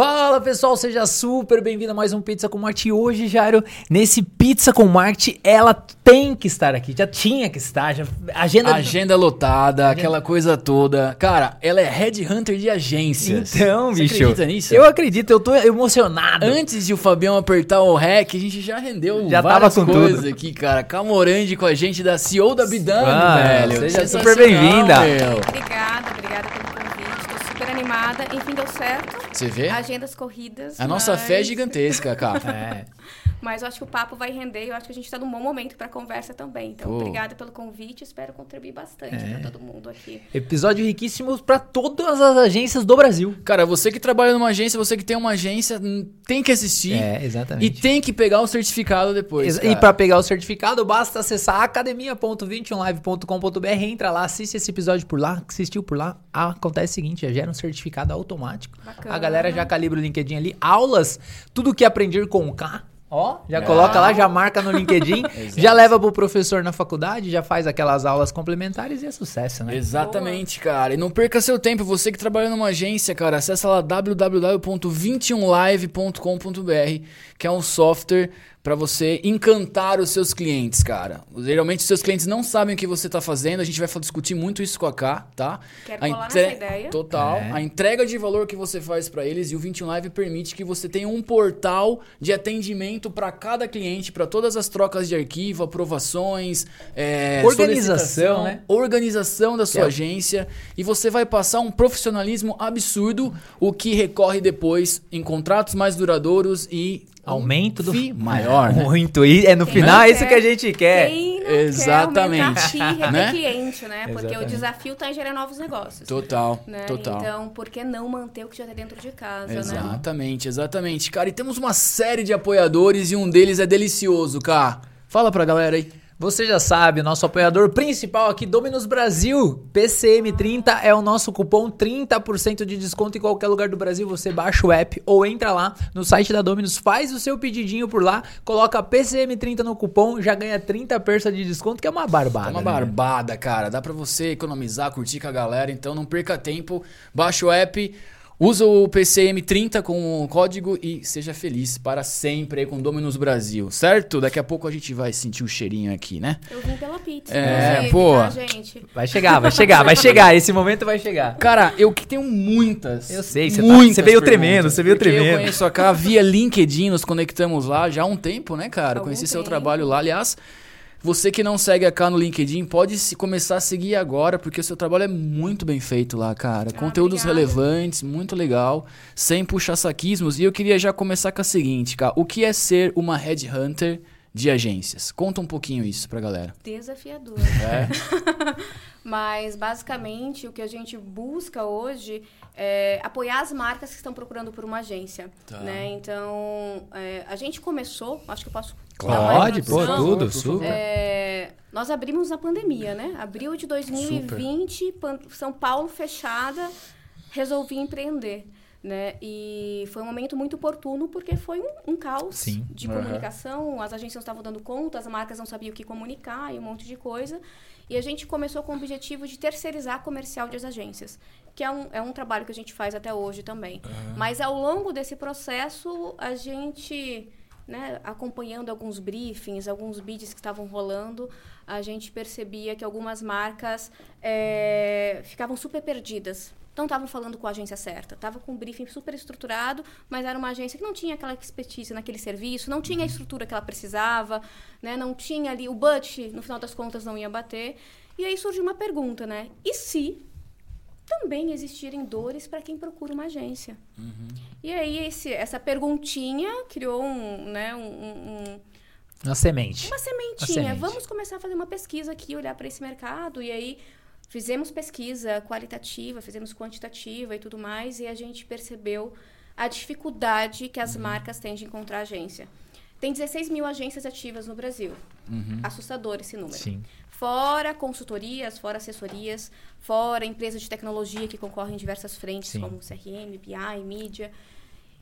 Fala pessoal, seja super bem-vindo a mais um Pizza com Marte. E hoje, Jairo, nesse Pizza com Marte, ela tem que estar aqui, já tinha que estar, já, agenda... Agenda lotada, aquela coisa toda. Cara, ela é headhunter de agências. Então, Você bicho, acredita nisso? eu acredito, eu tô emocionado. Antes de o Fabião apertar o REC, a gente já rendeu Já várias tava com coisas tudo. aqui, cara. Camorande com a gente da CEO da Bidame, Ah, velho. seja super bem-vinda. Obrigada, obrigada pelo. Animada. Enfim, deu certo. Você vê? Agendas corridas. A nossa mas... fé é gigantesca, cara. É, Mas eu acho que o papo vai render e eu acho que a gente tá num bom momento pra conversa também. Então, Pô. obrigada pelo convite. Espero contribuir bastante É. pra todo mundo aqui. episódio riquíssimo pra todas as agências do Brasil. Cara, você que trabalha numa agência, você que tem uma agência, hum, tem que assistir É, e exatamente. tem que pegar o certificado depois. Cara. E para pegar o certificado, basta acessar academia.21live.com.br, entra lá, assiste esse episódio por lá, assistiu por lá, acontece o seguinte, já gera um certificado automático. Bacana. A galera já calibra o LinkedIn ali, aulas, tudo que aprender com o K, ó, já É. coloca lá, já marca no LinkedIn, já leva pro professor na faculdade, já faz aquelas aulas complementares e é sucesso, né? Exatamente, cara. E não perca seu tempo. Você que trabalha numa agência, cara, acessa lá www.21live.com.br, que é um software para você encantar os seus clientes, cara. Geralmente os seus clientes não sabem o que você tá fazendo. A gente vai discutir muito isso com a K, tá? Quero a colar nessa ideia. Total. É. A entrega de valor que você faz para eles e o 21 Live permite que você tenha um portal de atendimento para cada cliente, para todas as trocas de arquivo, aprovações, é, Organização, né? organização da sua É. agência e você vai passar um profissionalismo absurdo, o que recorre depois em contratos mais duradouros e Aumento do FII maior, né? Muito. E é no Quem final é isso que a gente quer. Quem não Exatamente. quer aumentar Né? cliente, né? Porque Exatamente. o desafio tá em gerar novos negócios. Total, né? total. Então, por que não manter o que já tá dentro de casa, né? Exatamente, exatamente. Cara, e temos uma série de apoiadores e um deles é delicioso, cara. Fala pra galera aí. Você já sabe, nosso apoiador principal aqui, Dominus Brasil. PCM30 é o nosso cupom 30% de desconto em qualquer lugar do Brasil. Você baixa o app ou entra lá no site da Dominus, faz o seu pedidinho por lá, coloca PCM30 no cupom, já ganha 30 persa de desconto, que é uma barbada. É uma né? barbada, cara. Dá pra você economizar, curtir com a galera. Então não perca tempo. Baixa o app, usa o PCM30 com o código e seja feliz para sempre aí com Dominus Brasil, certo? Daqui a pouco a gente vai sentir o cheirinho aqui, né? Eu vim pela pizza. É, pô. Tá, gente? Vai chegar, vai chegar, vai chegar. Esse momento vai chegar. Cara, eu que tenho muitas. Eu sei, você tá- muitas você veio tremendo, você veio tremendo. Eu conheço a Cá via LinkedIn, nos conectamos lá já há um tempo, né, cara? Algum Conheci seu tempo. trabalho lá. Aliás, você que não segue a Cá no LinkedIn, pode se começar a seguir agora, porque o seu trabalho é muito bem feito lá, cara. Ah, Conteúdos obrigada. relevantes, muito legal, sem puxar saquismos. E eu queria já começar com a seguinte, cara. O que é ser uma headhunter de agências? Conta um pouquinho isso pra galera. Desafiador. É. Mas, basicamente, o que a gente busca hoje é apoiar as marcas que estão procurando por uma agência. Tá. Né? Então, é, a gente começou, acho que eu posso Pode, pô, tudo, super. É, nós abrimos na pandemia, né? Abril de 2020, Pan- São Paulo fechada, resolvi empreender. Né? E foi um momento muito oportuno porque foi um, um caos Sim. de Aham. comunicação, as agências não estavam dando conta, as marcas não sabiam o que comunicar e um monte de coisa. E a gente começou com o objetivo de terceirizar comercial das agências, que é um, é um trabalho que a gente faz até hoje também. Mas ao longo desse processo, a gente, né, acompanhando alguns briefings, alguns bids que estavam rolando, a gente percebia que algumas marcas eh, ficavam super perdidas. Não estavam falando com a agência certa. Estava com um briefing super estruturado, mas era uma agência que não tinha aquela expertise naquele serviço, não tinha a estrutura que ela precisava, né? não tinha ali o budget, no final das contas não ia bater. E aí surge uma pergunta, né? E se também existirem dores para quem procura uma agência? E aí esse, essa perguntinha criou um, né, um- um- um, Uma semente. uma sementinha. semente. Vamos começar a fazer uma pesquisa aqui, olhar para esse mercado. E aí fizemos pesquisa qualitativa, fizemos quantitativa e tudo mais. E a gente percebeu a dificuldade que as marcas têm de encontrar agência. Tem 16 mil agências ativas no Brasil. Assustador esse número. Sim. Fora consultorias, fora assessorias, fora empresas de tecnologia que concorrem em diversas frentes, Sim. como CRM, BI, mídia.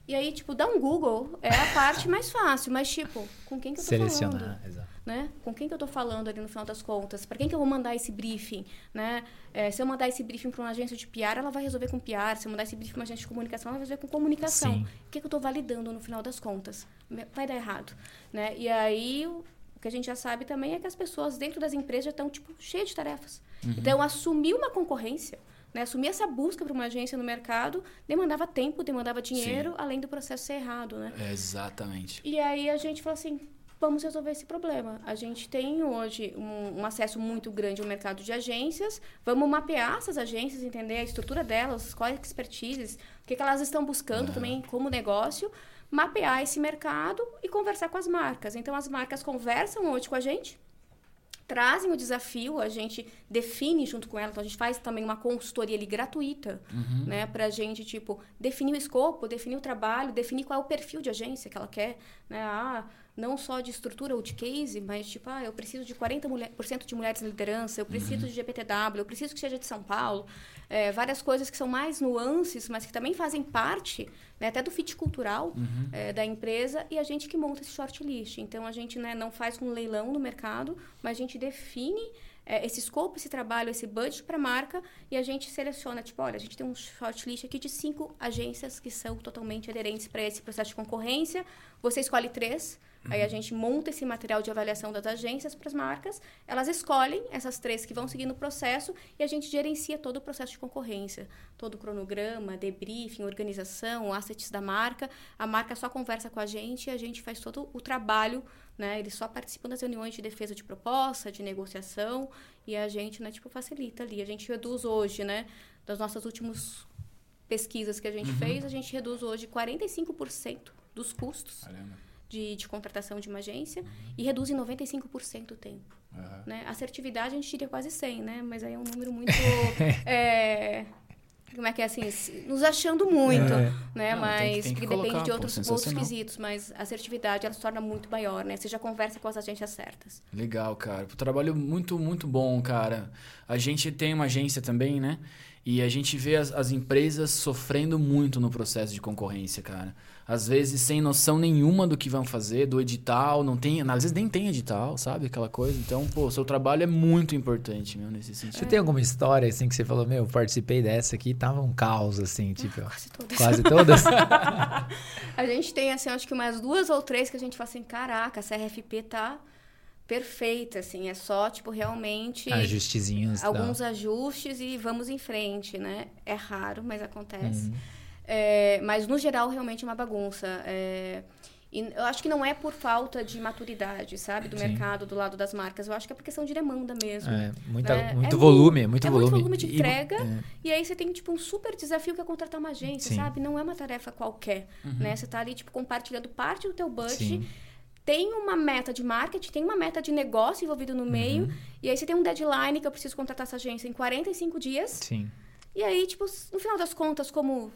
E aí, tipo, dar um Google é a parte mais fácil, mas, tipo, com quem que eu tô falando? Selecionar, exato. né? Com quem que eu estou falando ali no final das contas? Para quem que eu vou mandar esse briefing, né? É, se eu mandar esse briefing para uma agência de PR, ela vai resolver com PR. Se eu mandar esse briefing para uma agência de comunicação, ela vai resolver com comunicação. Sim. O que, que eu estou validando no final das contas? Vai dar errado, né? E aí que a gente já sabe também é que as pessoas dentro das empresas já estão tipo cheias de tarefas. Então assumir uma concorrência né, assumir essa busca para uma agência no mercado demandava tempo, demandava dinheiro, além do processo ser errado, né? É, exatamente. E aí a gente falou assim, vamos resolver esse problema. A gente tem hoje um, um, acesso muito grande ao mercado de agências, vamos mapear essas agências, entender a estrutura delas, quais expertises, o que, que elas estão buscando uhum. também como negócio, mapear esse mercado e conversar com as marcas. Então as marcas conversam hoje com a gente, trazem o desafio, a gente define junto com ela, então a gente faz também uma consultoria ali gratuita, uhum. né, pra gente, tipo, definir o escopo, definir o trabalho, definir qual é o perfil de agência que ela quer, né, ah, não só de estrutura ou de case, mas tipo, ah, eu preciso de 40% mulher, de mulheres na liderança, eu preciso uhum. de GPTW, eu preciso que seja de São Paulo. É, várias coisas que são mais nuances, mas que também fazem parte né, até do fit cultural uhum. é, da empresa e a gente que monta esse shortlist. Então, a gente né, não faz um leilão no mercado, mas a gente define é, esse escopo, esse trabalho, esse budget para a marca e a gente seleciona, tipo, olha, a gente tem um shortlist aqui de cinco agências que são totalmente aderentes para esse processo de concorrência. Você escolhe três. Aí a gente monta esse material de avaliação das agências para as marcas, elas escolhem essas três que vão seguir no processo e a gente gerencia todo o processo de concorrência, todo o cronograma, debriefing, organização, assets da marca. A marca só conversa com a gente e a gente faz todo o trabalho né? Eles só participam das reuniões de defesa de proposta, de negociação, e a gente, né, tipo, facilita ali. A gente reduz hoje, né, das nossas últimas pesquisas que a gente uhum. fez, a gente reduz hoje 45% dos custos de, de, contratação de uma agência uhum. e reduz em 95% o tempo. Uhum. Né? Assertividade a gente diria quase 100, né? Mas aí é um número muito... é, como é que é assim, nos achando muito, é. né? Não, mas tem que, tem que porque colocar, depende de outros, pô, outros quesitos, mas a assertividade ela se torna muito maior, né? Você já conversa com as agências certas. Legal, cara. O trabalho muito, muito bom, cara. A gente tem uma agência também, né? E a gente vê as, as empresas sofrendo muito no processo de concorrência, cara às vezes sem noção nenhuma do que vão fazer, do edital, não tem, às vezes nem tem edital, sabe? Aquela coisa. Então, pô, seu trabalho é muito importante, meu, nesse sentido. Você tem alguma história, assim, que você falou, meu, participei dessa aqui, tava um caos, assim, tipo... Ah, quase todas. Quase todas? a gente tem, assim, acho que umas duas ou três que a gente fala assim, caraca, essa RFP tá perfeita, assim, é só, tipo, realmente... Ajustezinhos. Alguns ajustes e vamos em frente, né? É raro, mas acontece. Uhum. É, mas, no geral, realmente é uma bagunça. É, e eu acho que não é por falta de maturidade, sabe? Do Sim. mercado, do lado das marcas. Eu acho que é por questão de demanda mesmo. É, muita, né? muito é volume, muito, é volume. muito volume de entrega. E, e, aí você tem, tipo, um super desafio que é contratar uma agência, Sim. sabe? Não é uma tarefa qualquer, uhum. né? Você tá ali, tipo, compartilhando parte do teu budget. Sim. Tem uma meta de marketing, tem uma meta de negócio envolvido no meio. Uhum. E aí você tem um deadline que eu preciso contratar essa agência em 45 dias. Sim. E aí, tipo, no final das contas, como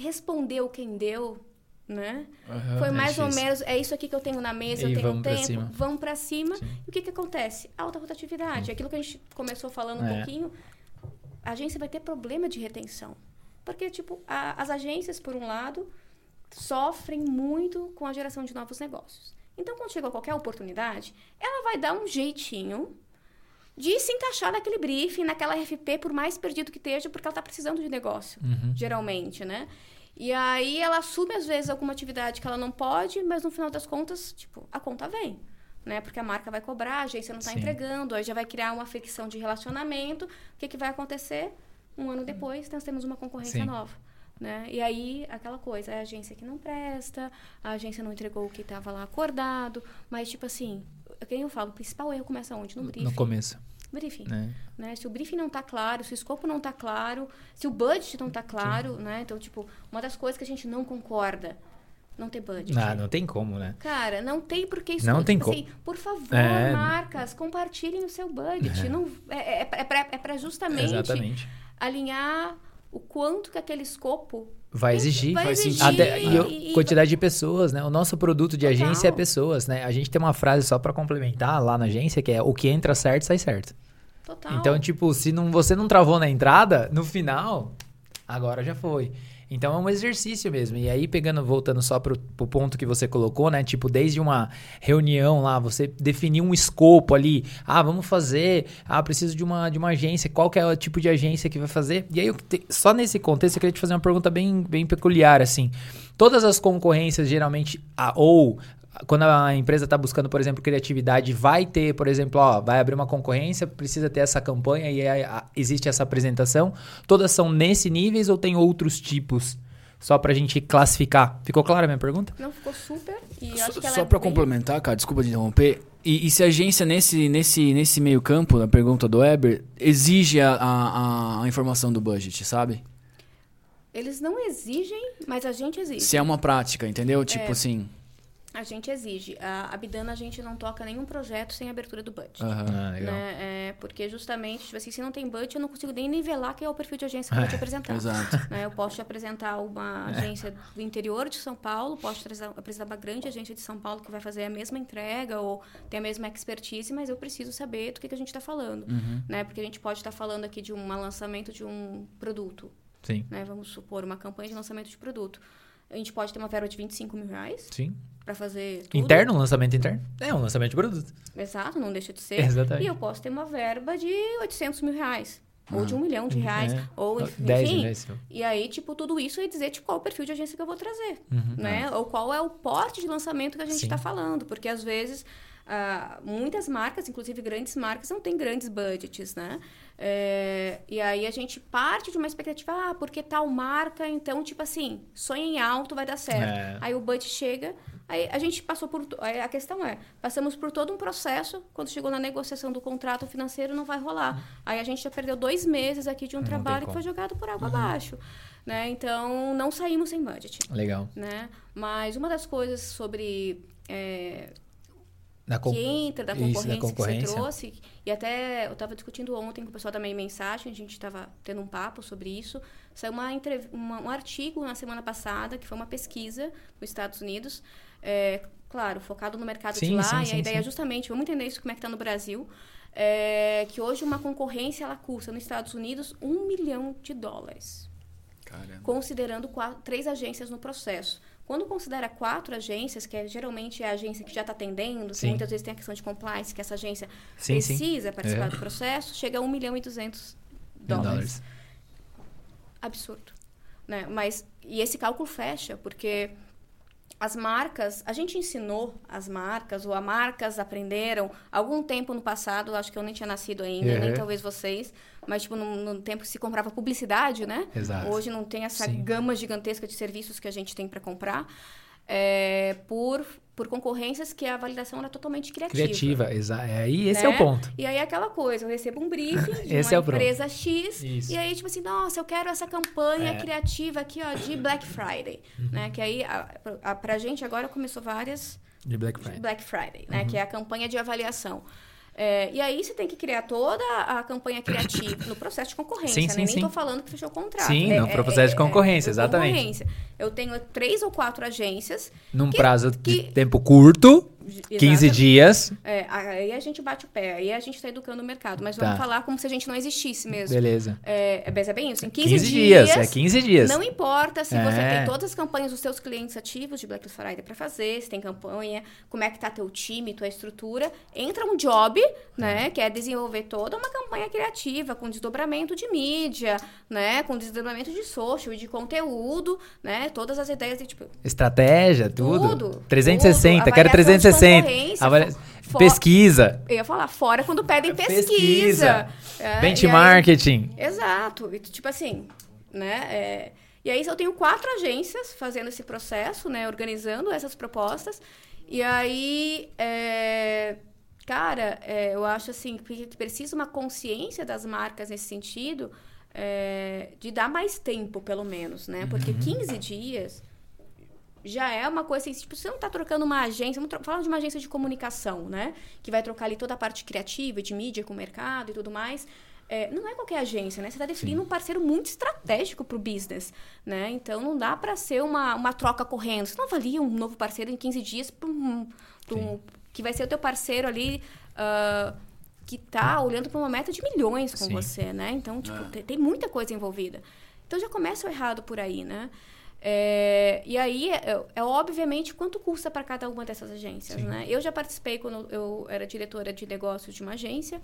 respondeu quem deu, né? Uhum, Foi mais é ou menos, é isso aqui que eu tenho na mesa, e eu tenho vamos tempo, pra vamos para cima. Sim. E o que que acontece? Alta rotatividade. Sim. Aquilo que a gente começou falando um é. pouquinho, a agência vai ter problema de retenção. Porque, tipo, a, as agências, por um lado, sofrem muito com a geração de novos negócios. Então, quando chega qualquer oportunidade, ela vai dar um jeitinho de se encaixar naquele briefing, naquela RFP, por mais perdido que esteja, porque ela está precisando de negócio, uhum. geralmente, né? E aí ela assume, às vezes, alguma atividade que ela não pode, mas no final das contas, tipo, a conta vem. Né? Porque a marca vai cobrar, a agência não está entregando, aí já vai criar uma fricção de relacionamento. O que, que vai acontecer? Um ano depois, nós temos uma concorrência Sim. nova. Né? E aí, aquela coisa, é a agência que não presta, a agência não entregou o que estava lá acordado, mas, tipo assim, quem eu falo, o principal erro começa onde? No briefing. No começo. Briefing. É. Né? Se o briefing não está claro, se o escopo não está claro, se o budget não está claro, Sim. né? Então, tipo, uma das coisas que a gente não concorda não ter budget. Não, não tem como, né? Cara, não tem porque isso. Não tipo, tem assim, como. Por favor, é... marcas, compartilhem o seu budget. É. Não, é, é, é para é justamente Exatamente. alinhar o quanto que aquele escopo Vai exigir. Vai exigir. Até, e, e, quantidade de pessoas, né? O nosso produto de Total. agência é pessoas, né? A gente tem uma frase só para complementar lá na agência que é o que entra certo sai certo. Total. Então, tipo, se não, você não travou na entrada, no final, agora já foi. Então é um exercício mesmo. E aí, pegando, voltando só pro, pro ponto que você colocou, né? Tipo, desde uma reunião lá, você definir um escopo ali. Ah, vamos fazer. Ah, preciso de uma, de uma agência. Qual que é o tipo de agência que vai fazer? E aí, só nesse contexto, eu queria te fazer uma pergunta bem, bem peculiar, assim. Todas as concorrências, geralmente, ah, ou quando a empresa está buscando, por exemplo, criatividade, vai ter, por exemplo, ó, vai abrir uma concorrência, precisa ter essa campanha e ah, existe essa apresentação. Todas são nesse níveis ou tem outros tipos? Só pra gente classificar. Ficou clara a minha pergunta? Não ficou super. E eu Só, acho que ela só é pra bem- complementar, cara, desculpa de interromper. E, e se a agência, nesse, nesse, nesse meio campo, na pergunta do Weber, exige a, a, a informação do budget, sabe? Eles não exigem, mas a gente exige. Se é uma prática, entendeu? Tipo assim. A gente exige. A Abdana, a gente não toca nenhum projeto sem abertura do budget. aham. Ah, legal. Né? É, porque justamente, tipo assim, se não tem budget, eu não consigo nem nivelar quem é o perfil de agência que eu vou te apresentar. Exato. Né? Eu posso te apresentar uma agência do interior de São Paulo, posso te apresentar uma grande agência de São Paulo que vai fazer a mesma entrega ou tem a mesma expertise, mas eu preciso saber do que, que a gente está falando. Uhum. Né? Porque a gente pode estar falando aqui de um lançamento de um produto, Sim. né? vamos supor, uma campanha de lançamento de produto. A gente pode ter uma verba de 25 mil reais Sim. para fazer tudo. Interno, um lançamento interno? É um lançamento de produto. Exato, não deixa de ser. Exatamente. E eu posso ter uma verba de 800 mil reais. Ou de um milhão de reais. É. Ou, enfim. 10 milhões. E aí, tipo, tudo isso é dizer tipo, qual o perfil de agência que eu vou trazer, Uhum. né? Ou qual é o porte de lançamento que a gente está falando. Porque, às vezes, ah, muitas marcas, inclusive grandes marcas, não têm grandes budgets, né? É, e aí a gente parte de uma expectativa, ah, porque tal marca, então, tipo assim, sonha em alto, vai dar certo. É. Aí o budget chega, aí a gente passou por. A questão é, passamos por todo um processo, quando chegou na negociação do contrato financeiro, não vai rolar. Aí a gente já perdeu dois meses aqui de um Não trabalho que foi jogado por água abaixo. Né? Então, não saímos sem budget. Legal. Né? Mas uma das coisas sobre. é, Com... que entra da Isso, da concorrência, que concorrência. você trouxe, e até eu estava discutindo ontem com o pessoal da Meia Mensagem, a gente estava tendo um papo sobre isso. Saiu uma, entrev- uma- um artigo na semana passada, que foi uma pesquisa nos Estados Unidos, é, claro, focado no mercado de Sim, lá, sim, e sim, a ideia é justamente, vamos entender isso como é que está no Brasil, é, que hoje uma concorrência ela custa nos Estados Unidos um milhão de dólares Caramba. considerando quatro, três agências no processo. Quando considera quatro agências, que é, geralmente é a agência que já está atendendo, que Sim. muitas vezes tem a questão de compliance, que essa agência Sim, sim. precisa participar É. do processo, chega a 1 milhão e 200 Mil dólares. Absurdo. Né? Mas, e esse cálculo fecha, porque as marcas, a gente ensinou as marcas, ou as marcas aprenderam, algum tempo no passado, acho que eu nem tinha nascido ainda, nem Uhum. talvez vocês, mas tipo, no, no tempo que se comprava publicidade, né? Exato. Hoje não tem essa Sim. gama gigantesca de serviços que a gente tem para comprar, é, por, por concorrências que a validação era totalmente criativa. Criativa, exato. É aí esse né? é o ponto. E aí é aquela coisa, eu recebo um briefing de uma é empresa X, Isso. e aí, tipo assim, nossa, eu quero essa campanha É. criativa aqui, ó, de Black Friday, Uhum. né? Que aí, a, a, pra gente agora começou várias De Black de Friday. Uhum. Black Friday, né? Que é a campanha de avaliação. É, e aí você tem que criar toda a campanha criativa no processo de concorrência, Sim, né? sim, Nem tô falando que fechou o contrato. Sim, É- no é- processo de concorrência, é exatamente. concorrência. Eu tenho três ou quatro agências. Num que- prazo de que- tempo curto, 15 Exato. dias. É, aí a gente bate o pé, aí a gente está educando o mercado. Mas Tá. vamos falar como se a gente não existisse mesmo. Beleza. É, é, mas é bem isso. Em 15, 15 dias, é 15 dias. Não importa se É. você tem todas as campanhas dos seus clientes ativos de Black Friday para fazer, se tem campanha, como é que tá teu time, tua estrutura. Entra um job, né, que é desenvolver toda uma campanha criativa com desdobramento de mídia, né, com desdobramento de social e de conteúdo, né, todas as ideias de tipo Estratégia, tudo. Tudo, 360, tudo. quero Avaliação de 360. concorrência, Avalia- fo- Pesquisa. eu ia falar fora quando pedem pesquisa. Pesquisa. É, Benchmarking. Exato. E, tipo assim, né? é, E aí eu tenho quatro agências fazendo esse processo, né? Organizando essas propostas. E aí, é, cara, é, eu acho assim que precisa uma consciência das marcas nesse sentido é, de dar mais tempo, pelo menos, né? Porque 15 dias já é uma coisa assim, tipo, você não está trocando uma agência, vamos falando de uma agência de comunicação, né? Que vai trocar ali toda a parte criativa, de mídia com o mercado e tudo mais. É, não é qualquer agência, né? Você está definindo um parceiro muito estratégico para o business, né? Então, não dá para ser uma, uma troca correndo. Você não avalia um novo parceiro em 15 dias um- um- que vai ser o teu parceiro ali... ah, que tá olhando para uma meta de milhões com Sim. você, né? Então, tipo, tem, tem muita coisa envolvida. Então já começa o errado por aí, né? É, e aí, é, é, obviamente quanto custa para cada uma dessas agências, né? Eu já participei quando eu era diretora de negócios de uma agência.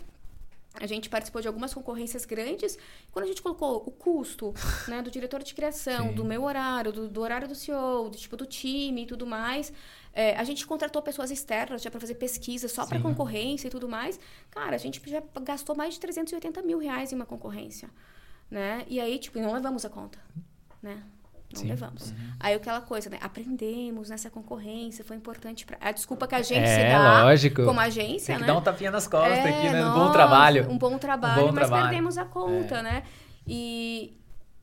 A gente participou de algumas concorrências grandes. Quando a gente colocou o custo né, do diretor de criação, Sim. do meu horário, do, do, horário do CEO, do tipo do time e tudo mais, é, a gente contratou pessoas externas já para fazer pesquisa só para concorrência e tudo mais. Cara, a gente já gastou mais de 380 mil reais em uma concorrência. Né? E aí, tipo, não levamos a conta. Né? Não Sim. levamos. Uhum. Aí aquela coisa, né? Aprendemos nessa concorrência, foi importante para A desculpa que a gente é, se dá lógico. como agência, Tem que né? dar um tapinha nas costas é, aqui, né? Um bom trabalho. Um bom trabalho, um bom mas trabalho. perdemos a conta, é. né? E,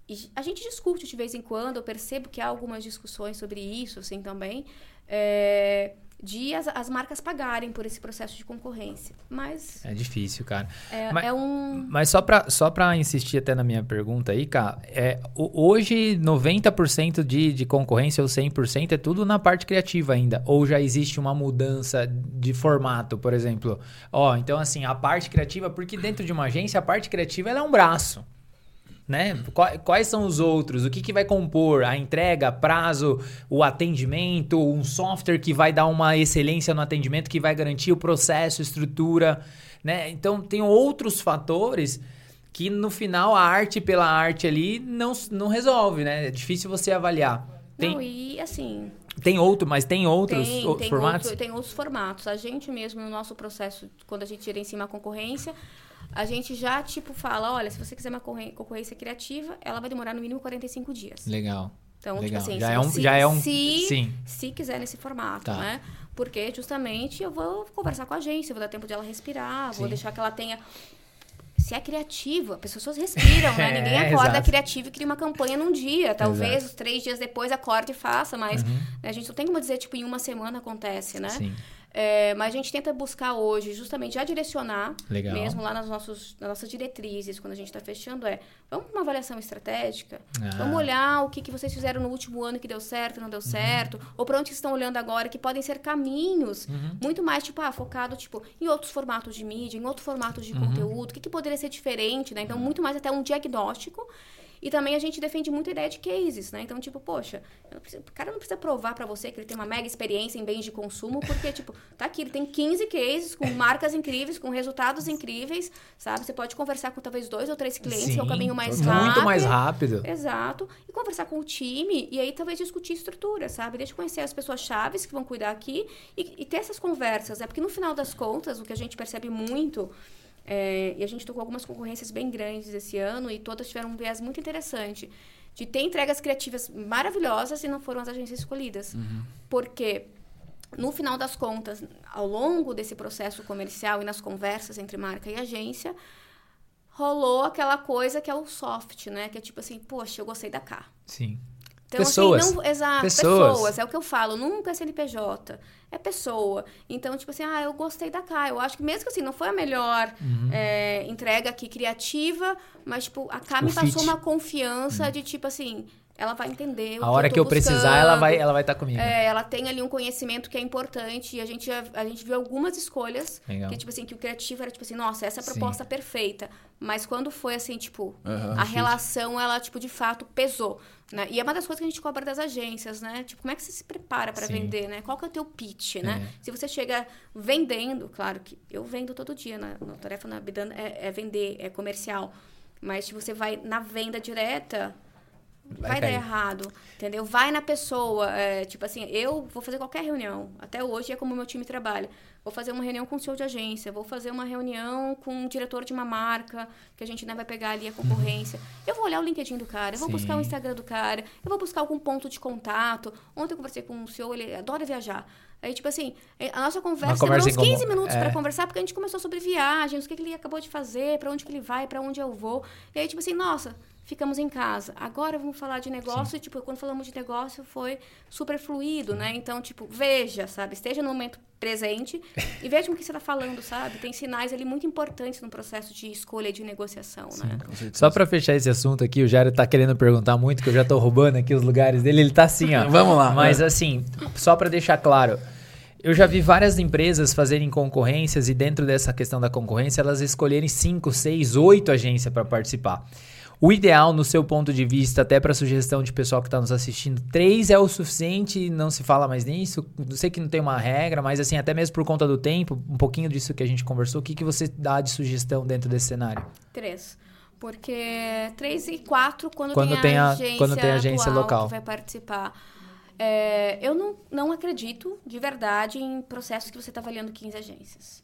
e, a gente discute de vez em quando, eu percebo que há algumas discussões sobre isso, assim, também. É, de as, as, marcas pagarem por esse processo de concorrência. Mas. É difícil, cara. É, mas, é um. Mas só para só pra insistir até na minha pergunta aí, cara, é, hoje 90% de, de concorrência ou 100% é tudo na parte criativa ainda. Ou já existe uma mudança de formato, por exemplo? Ó, então assim, a parte criativa, porque dentro de uma agência, a parte criativa é um braço né? Quais são os outros? O que, que vai compor? A entrega, prazo, o atendimento, um software que vai dar uma excelência no atendimento, que vai garantir o processo, estrutura, né? Então, tem outros fatores que no final a arte pela arte ali não, não resolve, né? É difícil você avaliar. Tem... Não, e assim, tem outro, mas tem outros tem, tem formatos? Outro, tem outros formatos. A gente mesmo, no nosso processo, quando a gente tira em cima a concorrência, a gente já, tipo, fala, olha, se você quiser uma concorrência criativa, ela vai demorar no mínimo 45 dias. Legal. Então, tipo Legal. tipo assim, já, é um, se, já é um. Se, sim. se quiser nesse formato, tá. né? Porque justamente eu vou conversar com a agência, vou dar tempo de ela respirar, sim. vou deixar que ela tenha. Se é criativo, as pessoas respiram, né? Ninguém é, acorda exato. criativo e cria uma campanha num dia. Talvez exato. três dias depois acorde e faça, mas uhum. né, a gente não tem como dizer, tipo, em uma semana acontece, né? Sim. É, mas a gente tenta buscar hoje, justamente, já direcionar, Legal. mesmo lá nas, nossos, nas nossas diretrizes, quando a gente está fechando, é vamos para uma avaliação estratégica, ah. vamos olhar o que, que vocês fizeram no último ano que deu certo, não deu uhum. certo, ou para onde vocês estão olhando agora, que podem ser caminhos uhum. muito mais, tipo, ah, focado, tipo, em outros formatos de mídia, em outros formatos de uhum. conteúdo, o que, que poderia ser diferente, né? Então, muito mais até um diagnóstico e também a gente defende muito a ideia de cases, né? Então, tipo, poxa, preciso, o cara não precisa provar para você que ele tem uma mega experiência em bens de consumo, porque, tipo, tá aqui, ele tem 15 cases com marcas incríveis, com resultados incríveis, sabe? Você pode conversar com talvez dois ou três clientes, Sim, que é o caminho mais rápido. Muito mais rápido. Exato. E conversar com o time, e aí talvez discutir estrutura, sabe? Deixa eu conhecer as pessoas chaves que vão cuidar aqui e, e ter essas conversas, né? Porque no final das contas, o que a gente percebe muito é, e a gente tocou algumas concorrências bem grandes esse ano e todas tiveram um viés muito interessante de ter entregas criativas maravilhosas e não foram as agências escolhidas. Uhum. Porque, no final das contas, ao longo desse processo comercial e nas conversas entre marca e agência, rolou aquela coisa que é o soft, né? Que é tipo assim, poxa, eu gostei da K. Sim. Então, assim, pessoas. Assim, não, exato, pessoas. pessoas. É o que eu falo, nunca é CNPJ. É pessoa. Então, tipo assim, ah, eu gostei da K. Eu acho que mesmo que assim, não foi a melhor uhum. é, entrega aqui criativa, mas, tipo, a K o me fit. passou uma confiança uhum. de, tipo assim, ela vai entender a hora que eu, que eu precisar ela vai ela vai estar tá comigo. É, ela tem ali um conhecimento que é importante e a gente a gente viu algumas escolhas Legal. que tipo assim que o criativo era tipo assim nossa essa é a proposta Sim. perfeita. Mas quando foi assim tipo uhum, a relação ela tipo de fato pesou né? e é uma das coisas que a gente cobra das agências né? Tipo como é que você se prepara para vender né? Qual que é o teu pitch né? É. se você chega vendendo claro que eu vendo todo dia na, na tarefa na Bidan é, é vender é comercial. Mas se você vai na venda direta vai, vai dar errado, entendeu? Vai na pessoa, é, tipo assim, eu vou fazer qualquer reunião, até hoje é como o meu time trabalha. Vou fazer uma reunião com o CEO de agência, vou fazer uma reunião com o diretor de uma marca, que a gente né, vai pegar ali a concorrência. Eu vou olhar o LinkedIn do cara, eu vou Sim. buscar o Instagram do cara, eu vou buscar algum ponto de contato. Ontem eu conversei com o CEO, ele adora viajar. Aí, tipo assim, é, a nossa conversa, conversa demorou uns 15 minutos é. para conversar, porque a gente começou sobre viagens, o que, que ele acabou de fazer, para onde que ele vai, para onde eu vou. E aí, tipo assim, nossa, ficamos em casa. Agora vamos falar de negócio, Sim. tipo, quando falamos de negócio foi super fluido, Sim. né? Então, tipo, veja, sabe? Esteja no momento presente e veja o que você está falando, sabe? Tem sinais ali muito importantes no processo de escolha e de negociação, Sim, né? Só para fechar esse assunto aqui, o Jairo tá querendo perguntar muito, que eu já tô roubando aqui os lugares dele, ele tá assim, ó. Vamos lá. Mas assim, só para deixar claro, eu já vi várias empresas fazerem concorrências e dentro dessa questão da concorrência, elas escolherem cinco, seis, oito agências para participar. O ideal, no seu ponto de vista, até para sugestão de pessoal que está nos assistindo, três é o suficiente, não se fala mais nisso. Eu sei que não tem uma regra, mas assim, até mesmo por conta do tempo, um pouquinho disso que a gente conversou, o que, que você dá de sugestão dentro desse cenário? Três. Porque três e quatro quando, Quando tem, tem a- agência, quando tem a agência local. que vai participar. É, eu não, não acredito, de verdade, em processos que você está avaliando 15 agências.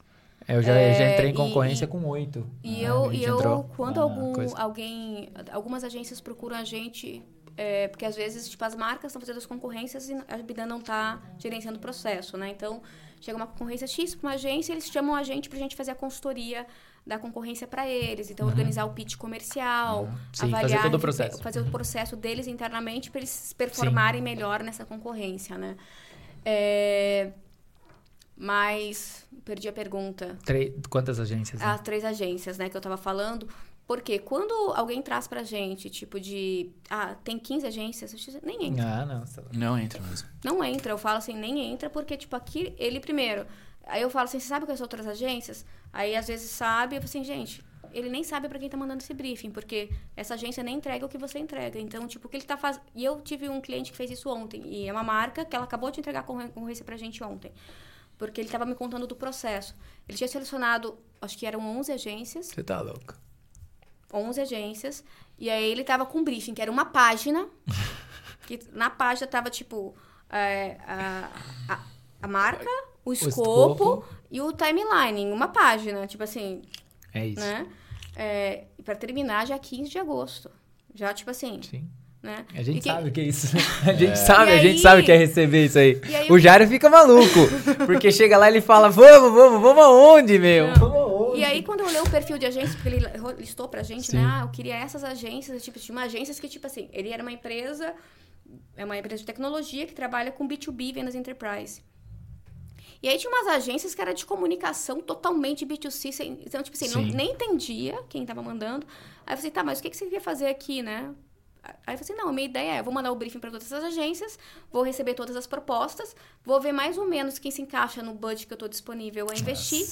É, Eu já, eu já É, entrei em concorrência e- com oito. E né? eu, e eu quando algum, coisa. alguém, algumas agências procuram a gente, é, porque às vezes, tipo, as marcas estão fazendo as concorrências e a Bidan não está gerenciando o processo, né? Então, chega uma concorrência X para uma agência, eles chamam a gente para a gente fazer a consultoria da concorrência para eles. Então, organizar o pitch comercial, Uhum. Sim, fazer avaliar, todo o processo. fazer o processo deles internamente para eles performarem melhor nessa concorrência, né? É, mas, perdi a pergunta. Três- quantas agências? né? As três agências, né, que eu tava falando. Porque quando alguém traz pra gente, tipo de... Ah, tem 15 agências, nem entra. Ah, não. tá- Não entra mesmo. Não entra. Eu falo assim, nem entra, porque, tipo, aqui, ele primeiro... Aí eu falo assim, você sabe quais são outras agências? Aí, às vezes, sabe. Eu falo assim, gente, ele nem sabe pra quem tá mandando esse briefing, porque essa agência nem entrega o que você entrega. Então, tipo, o que ele tá fazendo... E eu tive um cliente que fez isso ontem. E é uma marca que ela acabou de entregar a concorrência pra gente ontem. Porque ele tava me contando do processo. Ele tinha selecionado, acho que eram 11 agências. Você tá louco. 11 agências. E aí ele tava com um briefing, que era uma página. que na página tava, tipo, é, a, a, a marca, o escopo, escopo. e o timeline uma página. Tipo assim, É isso. né? É, e pra terminar já 15 de agosto. Já, tipo assim, Sim. Né? A gente que- sabe o que é isso. A gente sabe, E a gente aí- sabe o que é receber isso aí. Aí o eu- Jairo fica maluco. Porque chega lá e ele fala: Vamos, vamos, vamos aonde, meu? Não. Vamos aonde? E aí, quando eu olhei o perfil de agência, porque ele listou pra gente, Sim. né? Ah, eu queria essas agências, tipo, tinha uma agências que, tipo assim, ele era uma empresa, é uma empresa de tecnologia que trabalha com B2B, vendas enterprise. E aí tinha umas agências que era de comunicação totalmente B2C, sem, então, tipo assim, não- nem entendia quem tava mandando. Aí eu falei, tá, mas o que, que você queria fazer aqui, né? Aí eu falei assim, não, a minha ideia é, eu vou mandar o briefing para todas essas agências, vou receber todas as propostas, vou ver mais ou menos quem se encaixa no budget que eu tô disponível a investir.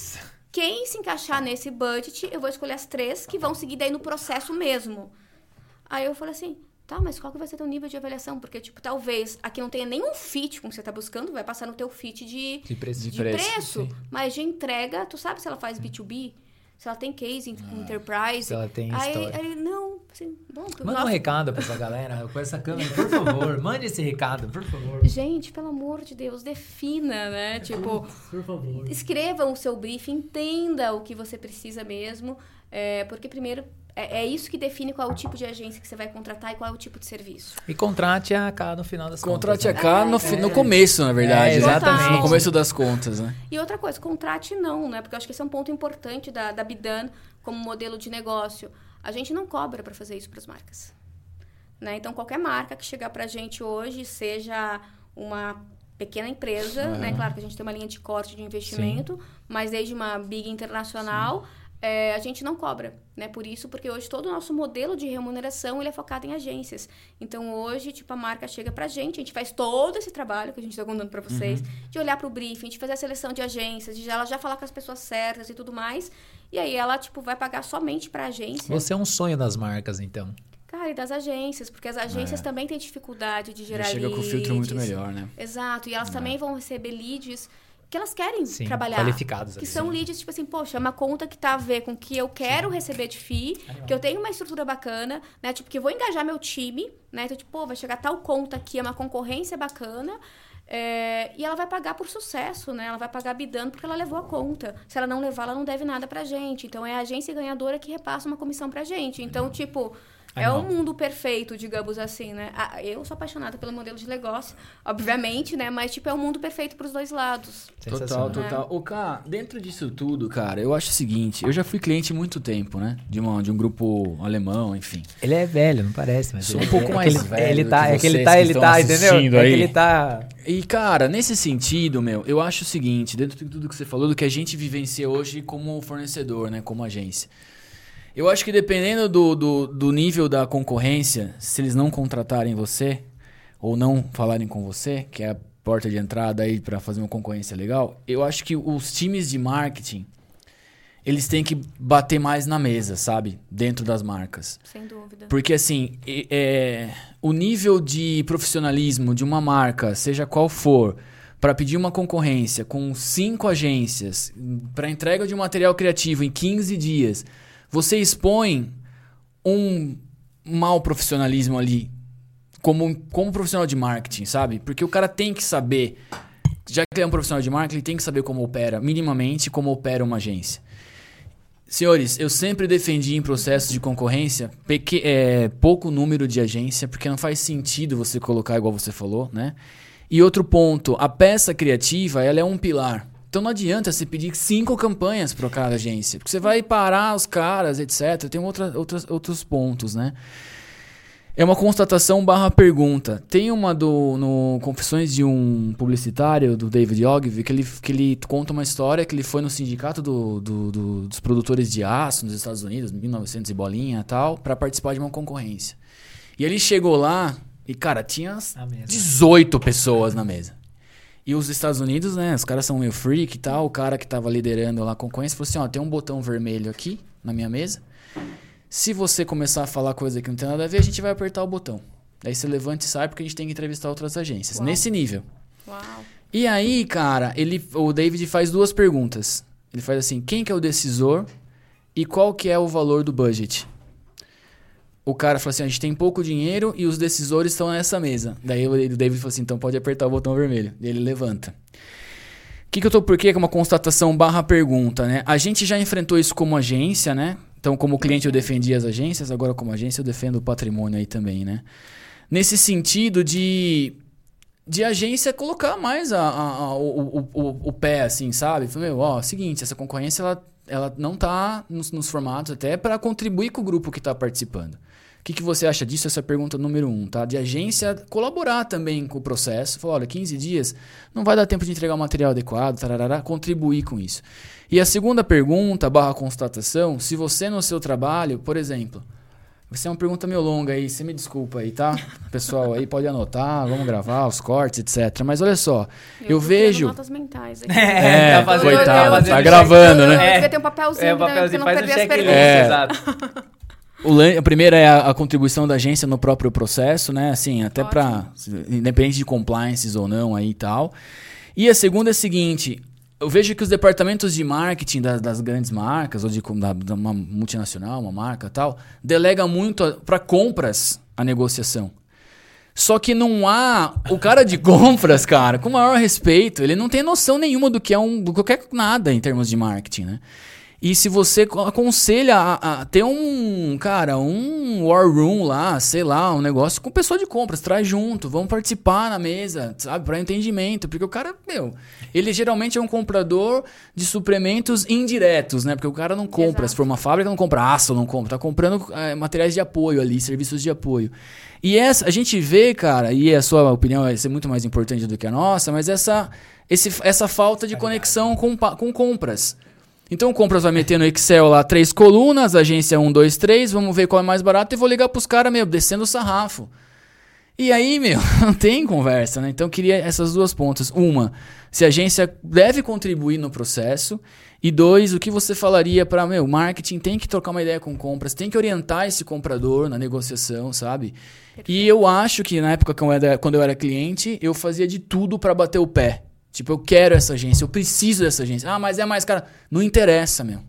Quem se encaixar nesse budget, eu vou escolher as três que vão seguir daí no processo mesmo. Aí eu falei assim, tá, mas qual que vai ser teu nível de avaliação? Porque, tipo, talvez aqui não tenha nenhum fit com o que você tá buscando, vai passar no teu fit de, De preço. De preço, preço. Mas de entrega, tu sabe se ela faz B2B? Se ela tem case com enterprise? Se ela tem aí, história. aí não, assim, bom, Manda um recado pra essa galera com essa câmera, por favor. Mande esse recado, por favor. Gente, pelo amor de Deus, defina, né? Tipo, Por favor. escreva o seu briefing, entenda o que você precisa mesmo, é, porque primeiro é, é isso que define qual é o tipo de agência que você vai contratar e qual é o tipo de serviço. E contrate a AK no final das Contrate contas. a cá no, fi- no começo, na verdade. É, né? exatamente. No começo das contas, né? E outra coisa, contrate não, né? Porque eu acho que esse é um ponto importante da, da Bidan como modelo de negócio. A gente não cobra para fazer isso para as marcas. Né? Então, qualquer marca que chegar para a gente hoje, seja uma pequena empresa, né? Claro que a gente tem uma linha de corte de investimento, mas desde uma big internacional, é, a gente não cobra, né? Por isso, porque hoje todo o nosso modelo de remuneração ele é focado em agências. Então, hoje, tipo, a marca chega pra gente, a gente faz todo esse trabalho que a gente está contando para vocês, de olhar para o briefing, de fazer a seleção de agências, de ela já falar com as pessoas certas e tudo mais. E aí ela, tipo, vai pagar somente pra agência. Você é um sonho das marcas, então. Cara, e das agências, porque as agências também têm dificuldade de gerar chega com o filtro muito leads. melhor, né? Exato, e elas também vão receber leads que elas querem Sim, trabalhar. qualificados Que ali, são sim. leads, tipo assim, poxa, é uma conta que tá a ver com o que eu quero receber de FII, que eu tenho uma estrutura bacana, né? Tipo, que eu vou engajar meu time, né? Então, tipo, pô, vai chegar tal conta aqui, é uma concorrência bacana. é, e ela vai pagar por sucesso, né? Ela vai pagar bidando porque ela levou a conta. Se ela não levar, ela não deve nada pra gente. Então, é a agência ganhadora que repassa uma comissão pra gente. Então, tipo, é Animal. o mundo perfeito, digamos assim, né? Ah, eu sou apaixonada pelo modelo de negócio, obviamente, né? Mas, tipo, é o mundo perfeito pros dois lados. Total, total. Ô, Cá, dentro disso tudo, cara, eu acho o seguinte, eu já fui cliente muito tempo, né? De, uma, de um grupo alemão, enfim. Ele é velho, não parece, mas Sou um pouco é, mais é que ele, velho ele tá, é que ele tá, que ele tá, entendeu? assistindo É que aí. ele tá E, cara, nesse sentido, meu, eu acho o seguinte, dentro de tudo que você falou, do que a gente vivencia hoje como fornecedor, né? Como agência. Eu acho que dependendo do, do, do nível da concorrência, se eles não contratarem você, ou não falarem com você, que é a porta de entrada aí para fazer uma concorrência legal, eu acho que os times de marketing, eles têm que bater mais na mesa, sabe? Dentro das marcas. Sem dúvida. Porque assim, é, o nível de profissionalismo de uma marca, seja qual for, para pedir uma concorrência com cinco agências, para entrega de um material criativo em 15 dias, você expõe um mau profissionalismo ali como, como profissional de marketing, sabe? Porque o cara tem que saber, já que ele é um profissional de marketing, ele tem que saber como opera, minimamente como opera uma agência. Senhores, eu sempre defendi em processos de concorrência peque- é, pouco número de agência, porque não faz sentido você colocar igual você falou, né? E outro ponto, a peça criativa, ela é um pilar. Então não adianta você pedir cinco campanhas para cada agência, porque você vai parar os caras, etc. Tem outra, outras, outros pontos, né? É uma constatação barra pergunta. Tem uma do no Confissões de um Publicitário, do David Ogilvy, que ele, que ele conta uma história que ele foi no sindicato do, do- do- dos produtores de aço nos Estados Unidos, 1900 e bolinha e tal, para participar de uma concorrência. E ele chegou lá e, cara, tinha as Na mesa. 18 pessoas na mesa. E os Estados Unidos, né, os caras são meio freak e tal, o cara que tava liderando lá a concorrência falou assim, ó, tem um botão vermelho aqui na minha mesa, se você começar a falar coisa que não tem nada a ver, a gente vai apertar o botão. Daí você levanta e sai porque a gente tem que entrevistar outras agências. Uau. Nesse nível. Uau. E aí, cara, ele, o David faz duas perguntas. Ele faz assim, quem que é o decisor e qual que é o valor do budget? O cara fala assim, a gente tem pouco dinheiro e os decisores estão nessa mesa. Daí o David fala assim, então pode apertar o botão vermelho. E ele levanta. O que, que eu tô por quê? Que é uma constatação barra pergunta, né? A gente já enfrentou isso como agência, né? Então, como cliente eu defendi as agências, agora como agência eu defendo o patrimônio aí também, né? Nesse sentido de de agência colocar mais a, a- a- o, o, o, o pé, assim, sabe? Falei, meu, ó, seguinte, essa concorrência, ela, ela não tá nos, nos formatos até para contribuir com o grupo que tá participando. O que, que você acha disso? Essa é a pergunta número um, tá? De agência colaborar também com o processo. Falar, olha, 15 dias não vai dar tempo de entregar o material adequado, tarará, contribuir com isso. E a segunda pergunta, barra constatação, se você no seu trabalho, por exemplo, Vai ser uma pergunta meio longa aí, você me desculpa aí, tá? Pessoal aí pode anotar, vamos gravar os cortes, etc. Mas olha só, eu, tô vejo. notas mentais aqui. É, tá fazendo- coitado, tá check- gravando, eu, né? Eu, É. devia ter um papelzinho, É, o né, papelzinho não faz o perder as perguntas. É. exato. O primeira é a, a contribuição da agência no próprio processo, né? Assim, até para independente de compliances ou não aí e tal. E a segunda é a seguinte, eu vejo que os departamentos de marketing das, das grandes marcas ou de, da, de uma multinacional, uma marca e tal, delega muito para compras a negociação. Só que não há. O cara de compras, cara, com o maior respeito, ele não tem noção nenhuma do que é um. do qualquer nada em termos de marketing, né? E se você co- aconselha a, a ter um, cara, um war room lá, sei lá, um negócio com pessoa de compras, traz junto, vamos participar na mesa, sabe, para entendimento, porque o cara, meu, ele geralmente é um comprador de suplementos indiretos, né? Porque o cara não compra, Exato. se for uma fábrica, não compra aço, não compra, tá comprando eh, materiais de apoio ali, serviços de apoio. E essa, a gente vê, cara, e a sua opinião vai ser muito mais importante do que a nossa, mas essa, esse, essa falta de conexão com, com compras. Então, compras vai meter no Excel lá três colunas, agência 1, 2, 3, vamos ver qual é mais barato e vou ligar pros caras, meu, descendo o sarrafo. E aí, meu, não tem conversa, né? Então, eu queria essas duas pontas. Uma, se a agência deve contribuir no processo. E dois, o que você falaria para, meu, marketing tem que trocar uma ideia com compras, tem que orientar esse comprador na negociação, sabe? E eu acho que na época que eu era- quando eu era cliente, eu fazia de tudo para bater o pé. Tipo, eu quero essa agência, eu preciso dessa agência. Ah, mas é mais cara. Não interessa, meu.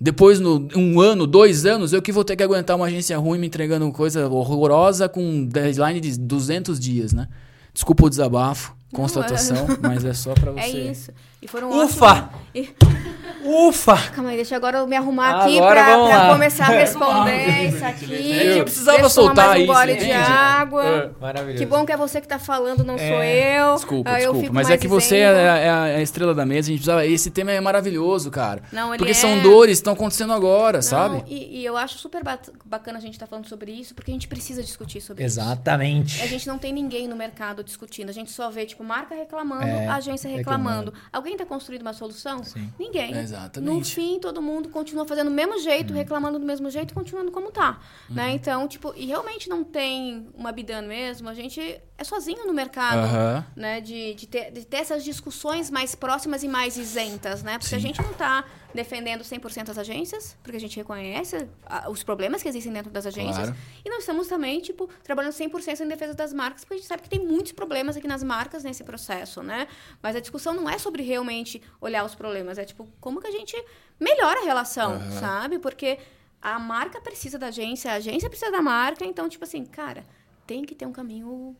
Depois, no um ano, dois anos, eu que vou ter que aguentar uma agência ruim me entregando coisa horrorosa com deadline de 200 dias, né? Desculpa o desabafo, Não, constatação, mas é só pra você. É isso. E foram Ufa! ótimos- E- Ufa! Calma aí, deixa agora eu me arrumar aqui Agora pra, pra começar a responder isso aqui. Eu precisava Deixa soltar mais um isso, gole de água. Maravilhoso. Que bom que é você que tá falando, não sou É. eu. Desculpa, Ah, eu desculpa. Mas é que você dizendo. é a, é a- é a estrela da mesa, a gente precisava. Esse tema é maravilhoso, cara. Não, ele Porque é. são dores que estão acontecendo agora, Não, sabe? E, e eu acho super ba- bacana a gente estar falando sobre isso, porque a gente precisa discutir sobre isso. Exatamente. A gente não tem ninguém no mercado discutindo. A gente só vê, tipo, marca reclamando, É, agência reclamando. reclamando. Alguém tá construindo uma solução? Sim. Ninguém. É, exatamente. No fim, todo mundo continua fazendo do mesmo jeito, Uhum. reclamando do mesmo jeito, continuando como tá. Né? Então, tipo, e realmente não tem uma bidã mesmo. A gente é sozinho no mercado, né? De, de, ter, de ter essas discussões mais próximas e mais isentas, né? Porque a Sim. gente não está defendendo 100% as agências, porque a gente reconhece os problemas que existem dentro das agências. Claro. E nós estamos também, tipo, trabalhando 100% em defesa das marcas, porque a gente sabe que tem muitos problemas aqui nas marcas nesse processo, né? Mas a discussão não é sobre realmente olhar os problemas, é tipo, como que a gente melhora a relação, sabe? Porque a marca precisa da agência, a agência precisa da marca, então, tipo assim, cara, tem que ter um caminho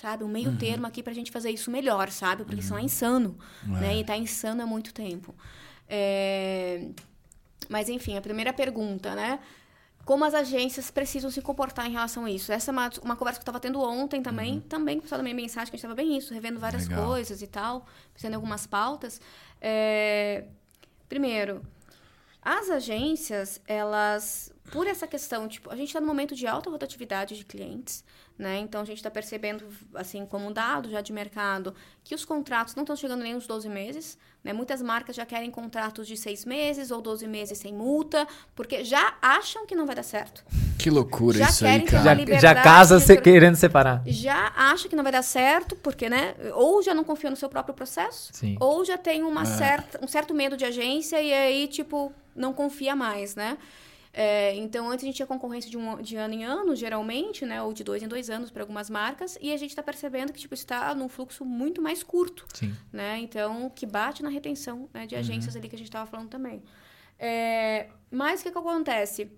sabe? Um Uhum. meio termo aqui pra gente fazer isso melhor, sabe? Porque senão é insano, É. né? E tá insano há muito tempo. É, Mas, enfim, a primeira pergunta, né? Como as agências precisam se comportar em relação a isso? Essa é uma, uma conversa que eu estava tendo ontem também, também com o pessoal da minha mensagem, que a gente estava bem isso, revendo várias Uhum. Legal. coisas e tal, fazendo algumas pautas. É, Primeiro, as agências, elas, por essa questão, tipo, a gente está no momento de alta rotatividade de clientes, né? Então a gente está percebendo, assim, como um dado já de mercado, que os contratos não estão chegando nem nos 12 meses, né? Muitas marcas já querem contratos de seis meses ou 12 meses sem multa, porque já acham que não vai dar certo. Que loucura Já isso aí, cara. Já, já casa se querendo separar. Já acha que não vai dar certo, porque, né? Ou já não confia no seu próprio processo, Sim. ou já tem uma É. certa, um certo medo de agência e aí, tipo, não confia mais, né? É, então, antes a gente tinha concorrência de, um, de ano em ano, geralmente, né? Ou de dois em dois anos para algumas marcas. E a gente está percebendo que, tipo, está num fluxo muito mais curto, Sim. né? Então, que bate na retenção né, Uhum. de agências ali que a gente estava falando também. É, mas o que, que acontece?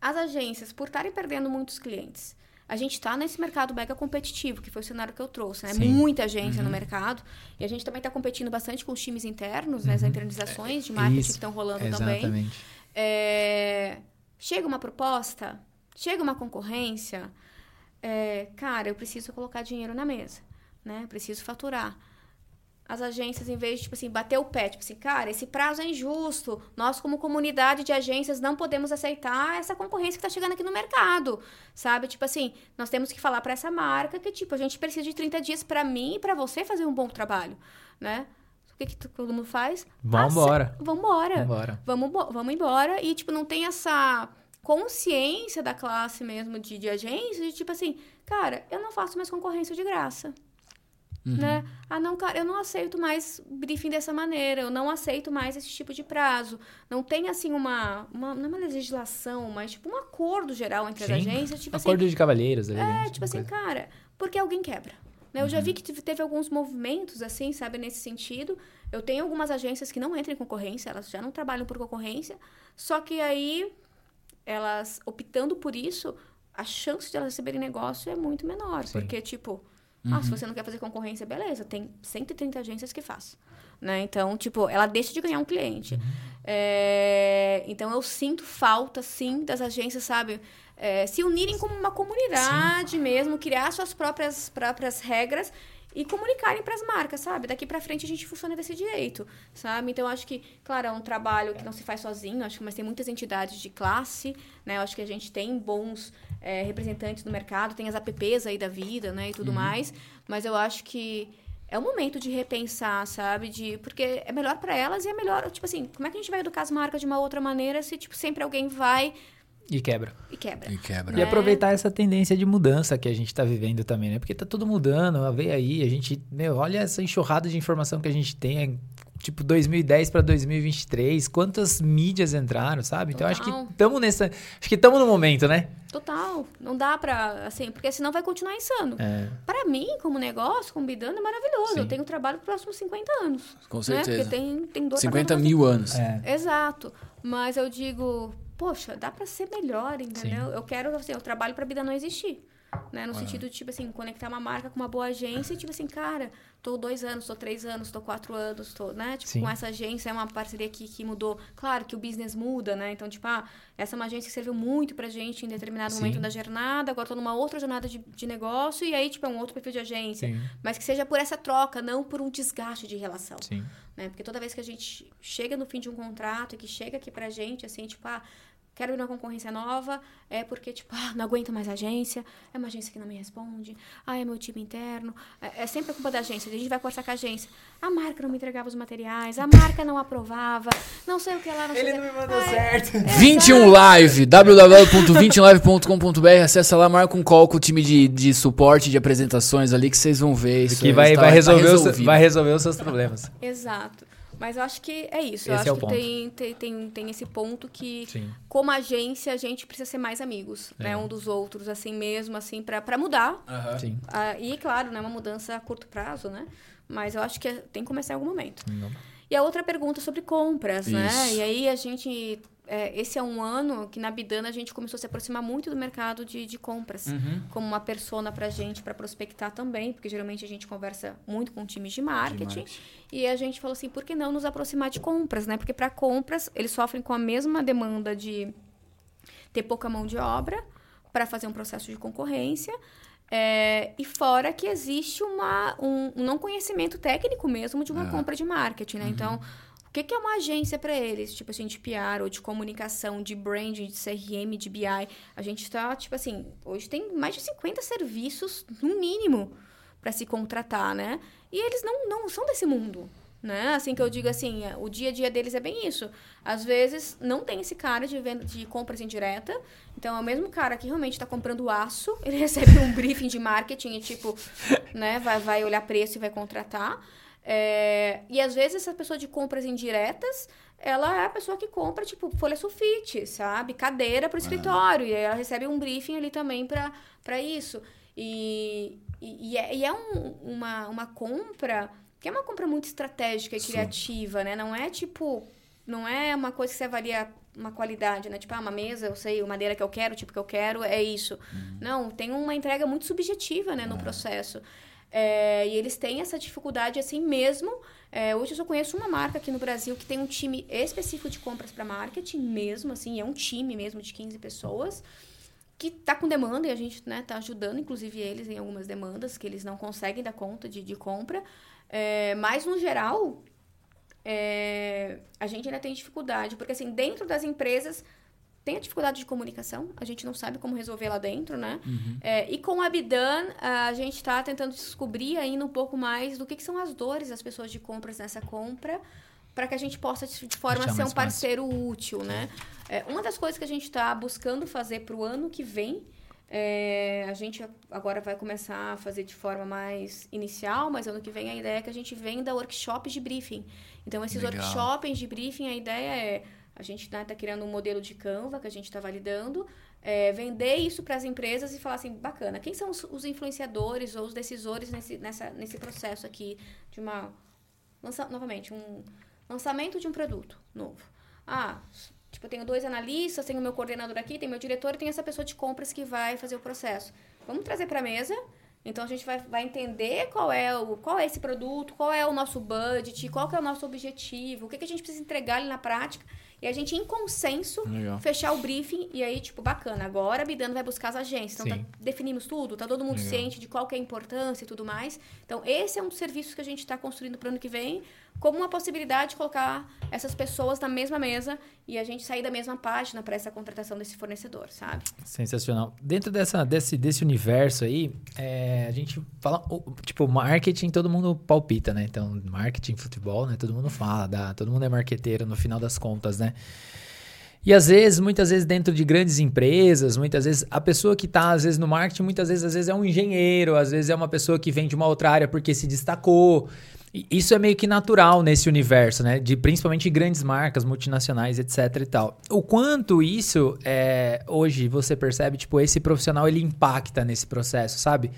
As agências, por estarem perdendo muitos clientes, a gente está nesse mercado mega competitivo, que foi o cenário que eu trouxe, né? Sim. Muita agência Uhum. no mercado. E a gente também está competindo bastante com os times internos, né? As internalizações de marketing Uhum. Isso. que estão rolando também. É, chega uma proposta, chega uma concorrência, é, cara, eu preciso colocar dinheiro na mesa, né? Preciso faturar. As agências, em vez de, tipo assim, bater o pé, tipo assim, cara, esse prazo é injusto. Nós, como comunidade de agências, não podemos aceitar essa concorrência que tá chegando aqui no mercado, sabe? Tipo assim, nós temos que falar para essa marca que, tipo, a gente precisa de 30 dias para mim e para você fazer um bom trabalho, né? O que, que todo mundo faz? Vambora. Ace- Vambora Vambora. vamos, vamos embora. E, tipo, não tem essa consciência da classe mesmo de, de agência, de tipo assim, cara, eu não faço mais concorrência de graça. Né? Ah, não, cara, eu não aceito mais briefing dessa maneira, eu não aceito mais esse tipo de prazo. Não tem, assim, uma, uma não é uma legislação, mas, tipo, um acordo geral entre as Sim. agências, tipo assim, Acordo de cavalheiros. ali, é, tipo assim, cara, porque alguém quebra. Né? Eu já vi que teve, alguns movimentos, assim, sabe, nesse sentido. Eu tenho algumas agências que não entram em concorrência, elas já não trabalham por concorrência, só que aí, elas optando por isso, a chance de elas receberem negócio é muito menor. Sim. Porque, tipo, ah, se você não quer fazer concorrência, beleza, tem 130 agências que faz. Né? Então, tipo, ela deixa de ganhar um cliente. É, Então, eu sinto falta, sim, das agências, sabe? É, se unirem como uma comunidade mesmo, criar suas próprias, próprias regras e comunicarem para as marcas, sabe? Daqui para frente a gente funciona desse jeito, sabe? Então, eu acho que, claro, é um trabalho que não se faz sozinho, acho que mas tem muitas entidades de classe, né? Eu acho que a gente tem bons é, representantes no mercado, tem as apps aí da vida, né? E tudo mais, mas eu acho que é o momento de repensar, sabe? De, porque é melhor para elas e é melhor, tipo assim, como é que a gente vai educar as marcas de uma outra maneira se, tipo, sempre alguém vai E quebra. e quebra? E quebra. E aproveitar essa tendência de mudança que a gente tá vivendo também, né? Porque tá tudo mudando, vê aí, a gente, meu, olha essa enxurrada de informação que a gente tem, é, tipo 2010 para 2023, quantas mídias entraram, sabe? Então acho que Total. estamos nessa, acho que estamos no momento, né? Total. Não dá pra, assim, porque senão vai continuar insano. É, Pra mim, como negócio, como bidando, é maravilhoso. Sim. Eu tenho trabalho para os próximos 50 anos. Com Né? certeza. Porque tem, tem dor 50 pra mil anos. é. Exato. Mas eu digo, poxa, dá pra ser melhor, entendeu? Eu quero, assim, eu trabalho pra Bida não existir. Né? No sentido de, tipo assim, conectar uma marca com uma boa agência e, tipo assim, cara, tô dois anos, tô três anos, tô quatro anos, tô, né? Tipo, Sim. com essa agência é uma parceria que, que mudou. Claro que o business muda, né? Então, tipo, ah, essa é uma agência que serviu muito pra gente em determinado Sim. momento da jornada, agora tô numa outra jornada de, de negócio e aí, tipo, é um outro perfil de agência. Sim, Mas que seja por essa troca, não por um desgaste de relação sim. né? Porque toda vez que a gente chega no fim de um contrato e que chega aqui pra gente, assim, tipo, ah, quero ir numa concorrência nova, é porque, tipo, ah, não aguento mais a agência, é uma agência que não me responde, ah, é meu time interno. É, é sempre a culpa da agência, a gente vai conversar com a agência. A marca não me entregava os materiais, a marca não aprovava, não sei o que lá, não sei Ele não me mandou é- certo. é, 21 sabe? Live, www.21live.com.br, acessa lá, marca um call com o time de, de suporte, de apresentações ali que vocês vão ver. Isso Que vai, tá- vai, tá resolver os, resolvido. vai resolver os seus problemas. Exato. Mas eu acho que é isso. eu Esse acho é o que ponto. tem, tem, tem, tem esse ponto que, Sim. como agência, a gente precisa ser mais amigos, né? Um dos outros, assim mesmo, assim, pra, pra mudar. Ah, e, claro, né, uma mudança a curto prazo, né? Mas eu acho que é- tem que começar em algum momento. Não. E a outra pergunta sobre compras, né? Isso. E aí a gente. É, esse é um ano que na Bidana a gente começou a se aproximar muito do mercado de, de compras. Uhum. Como uma persona pra gente, pra prospectar também, porque geralmente a gente conversa muito com times de marketing. marketing. E a gente falou assim, por que não nos aproximar de compras, né? Porque para compras, eles sofrem com a mesma demanda de ter pouca mão de obra para fazer um processo de concorrência. é, e fora que existe uma, um, um não conhecimento técnico mesmo de uma Ah. compra de marketing, né? Então, o que, que é uma agência para eles? Tipo assim, de PR ou de comunicação, de branding, de CRM, de BI. A gente está, tipo assim, hoje tem mais de 50 serviços, no mínimo, para se contratar, né? E eles não, não são desse mundo, né? Assim que eu digo assim, é, o dia a dia deles é bem isso. Às vezes não tem esse cara de venda de compras indireta. Então é o mesmo cara que realmente está comprando aço, ele recebe um briefing de marketing e tipo, né, vai, vai olhar preço e vai contratar. É, e às vezes essa pessoa de compras indiretas, ela é a pessoa que compra, tipo, folha sulfite, sabe? Cadeira para o escritório. E aí ela recebe um briefing ali também para isso. E, e, e é, e é um- uma, uma compra que é uma compra muito estratégica e Sim. criativa, né? Não é tipo. Não é uma coisa que você avalia uma qualidade, né? Tipo, ah, uma mesa, eu sei, madeira que eu quero, o tipo que eu quero, é isso. Não, tem uma entrega muito subjetiva, né, no processo. É, e eles têm essa dificuldade assim mesmo. É, hoje eu só conheço uma marca aqui no Brasil que tem um time específico de compras para marketing mesmo, assim, é um time mesmo de 15 pessoas que tá com demanda e a gente né, tá ajudando, inclusive, eles em algumas demandas que eles não conseguem dar conta de, de compra. É, mas, no geral, é, a gente ainda tem dificuldade, porque assim, dentro das empresas tem a dificuldade de comunicação, a gente não sabe como resolver lá dentro, né? É, e com a Bidan, a gente está tentando descobrir ainda um pouco mais do que, que são as dores das pessoas de compras nessa compra, para que a gente possa, de forma, ser um mais fácil. parceiro útil, né? É, uma das coisas que a gente está buscando fazer para o ano que vem, é, a gente agora vai começar a fazer de forma mais inicial, mas ano que vem a ideia é que a gente venda workshops de briefing. Então, esses Legal. workshops de briefing, a ideia é a gente está criando um modelo de Canva que a gente está validando, é, vender isso para as empresas e falar assim, bacana, quem são os, os influenciadores ou os decisores nesse, nessa, nesse processo aqui de uma... Lança, novamente, um lançamento de um produto novo. Ah, tipo, eu tenho dois analistas, tenho meu coordenador aqui, tem meu diretor e tem essa pessoa de compras que vai fazer o processo. Vamos trazer para a mesa. Então a gente vai, vai entender qual é, o, qual é esse produto, qual é o nosso budget, qual é o nosso objetivo, o que, que a gente precisa entregar ali na prática. E a gente, em consenso, Legal. fechar o briefing e aí, tipo, bacana. Agora a Bidano vai buscar as agências. Então, tá- definimos tudo, tá todo mundo Legal. ciente de qual que é a importância e tudo mais. Então, esse é um dos serviços que a gente está construindo para o ano que vem, como uma possibilidade de colocar essas pessoas na mesma mesa e a gente sair da mesma página para essa contratação desse fornecedor, sabe? Sensacional. Dentro dessa, desse, desse universo aí, é, a gente fala, tipo, marketing todo mundo palpita, né? Então, marketing, futebol, né? Todo mundo fala, dá, todo mundo é marqueteiro no final das contas, né? E às vezes, muitas vezes dentro de grandes empresas, muitas vezes a pessoa que está às vezes no marketing, muitas vezes às vezes é um engenheiro, às vezes é uma pessoa que vem de uma outra área porque se destacou. Isso é meio que natural nesse universo, né? De principalmente grandes marcas multinacionais, etc e tal. O quanto isso é, hoje você percebe, tipo, esse profissional ele impacta nesse processo, sabe?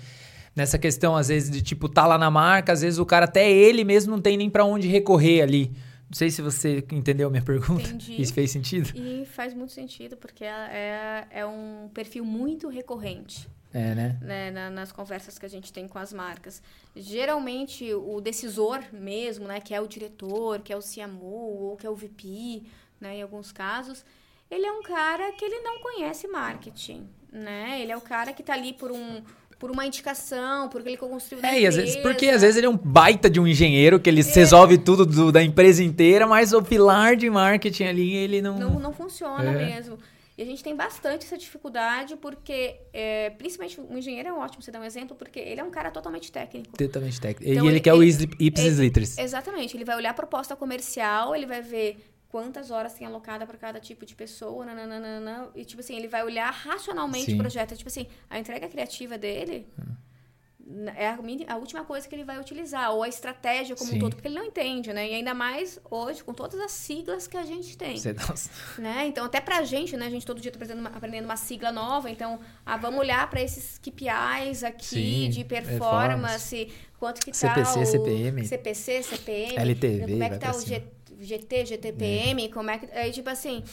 Nessa questão às vezes de tipo tá lá na marca, às vezes o cara até ele mesmo não tem nem para onde recorrer ali. Não sei se você entendeu a minha pergunta. Entendi. Isso fez sentido? E faz muito sentido, porque é, é um perfil muito recorrente. É, né? né, na- nas conversas que a gente tem com as marcas. Geralmente, o decisor mesmo, né, que é o diretor, que é o CMO, ou que é o VP, né, em alguns casos, ele é um cara que ele não conhece marketing, né? Ele é o cara que está ali por um por uma indicação, porque ele construiu É, e às vezes, empresa. porque às vezes ele é um baita de um engenheiro que ele resolve tudo do- da empresa inteira, mas o pilar de marketing ali ele não. não, não funciona É. mesmo. E a gente tem bastante essa dificuldade porque, é, principalmente, o engenheiro é ótimo, você dá um exemplo, porque ele é um cara totalmente técnico. Totalmente técnico. Então, e ele, ele- quer o Ipsis Litteris. Exatamente. Ele vai olhar a proposta comercial, ele vai ver quantas horas tem alocada para cada tipo de pessoa, nananana, e tipo assim, ele vai olhar racionalmente Sim. o projeto. Tipo assim, a entrega criativa dele n- é a, a última coisa que ele vai utilizar, ou a estratégia como Sim. um todo, porque ele não entende, né? E ainda mais hoje, com todas as siglas que a gente tem Você- né? Então, até pra gente, né? A gente todo dia tá aprendendo uma, aprendendo uma sigla nova. Então, ah, vamos olhar para esses KPIs aqui Sim, de performance, quanto que tá CPC, o CPM. CPC, CPM, LTV, como é que tá o. G- GT, GTPM, como é que aí tipo assim,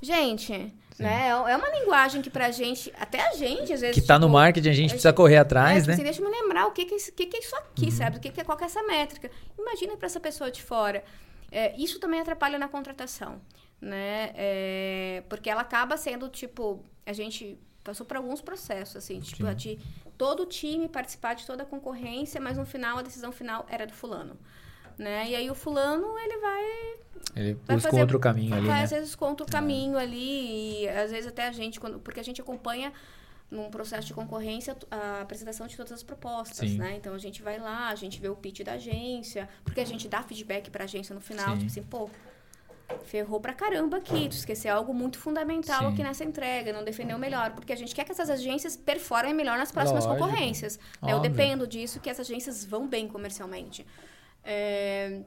gente, né? É uma linguagem que pra gente, até a gente às vezes Que tá no tipo, marketing, a gente a precisa gente- correr é, atrás, tipo né? assim, deixa eu me lembrar o que que, é que, que é isso aqui, sabe? O que, que é, qual que é essa métrica? Imagina para essa pessoa de fora. É, isso também atrapalha na contratação, né? É, porque ela acaba sendo, tipo, a gente passou por alguns processos, assim, tipo, Sim. de todo o time participar de toda a concorrência, mas no final, a decisão final era do fulano. Né? E aí o fulano, ele vai Ele vai busca fazer- outro caminho ali, vai, né? às vezes contra o caminho ali e às vezes até a gente quando porque a gente acompanha num processo de concorrência a apresentação de todas as propostas, Sim. né? Então a gente vai lá, a gente vê o pitch da agência, porque a gente dá feedback para a agência no final, Sim. tipo assim, pô, ferrou pra caramba aqui, tu esqueceu algo muito fundamental Sim. aqui nessa entrega, não defendeu melhor, porque a gente quer que essas agências performem melhor nas próximas Lógico. concorrências. né? Eu dependo disso que essas agências vão bem comercialmente. É,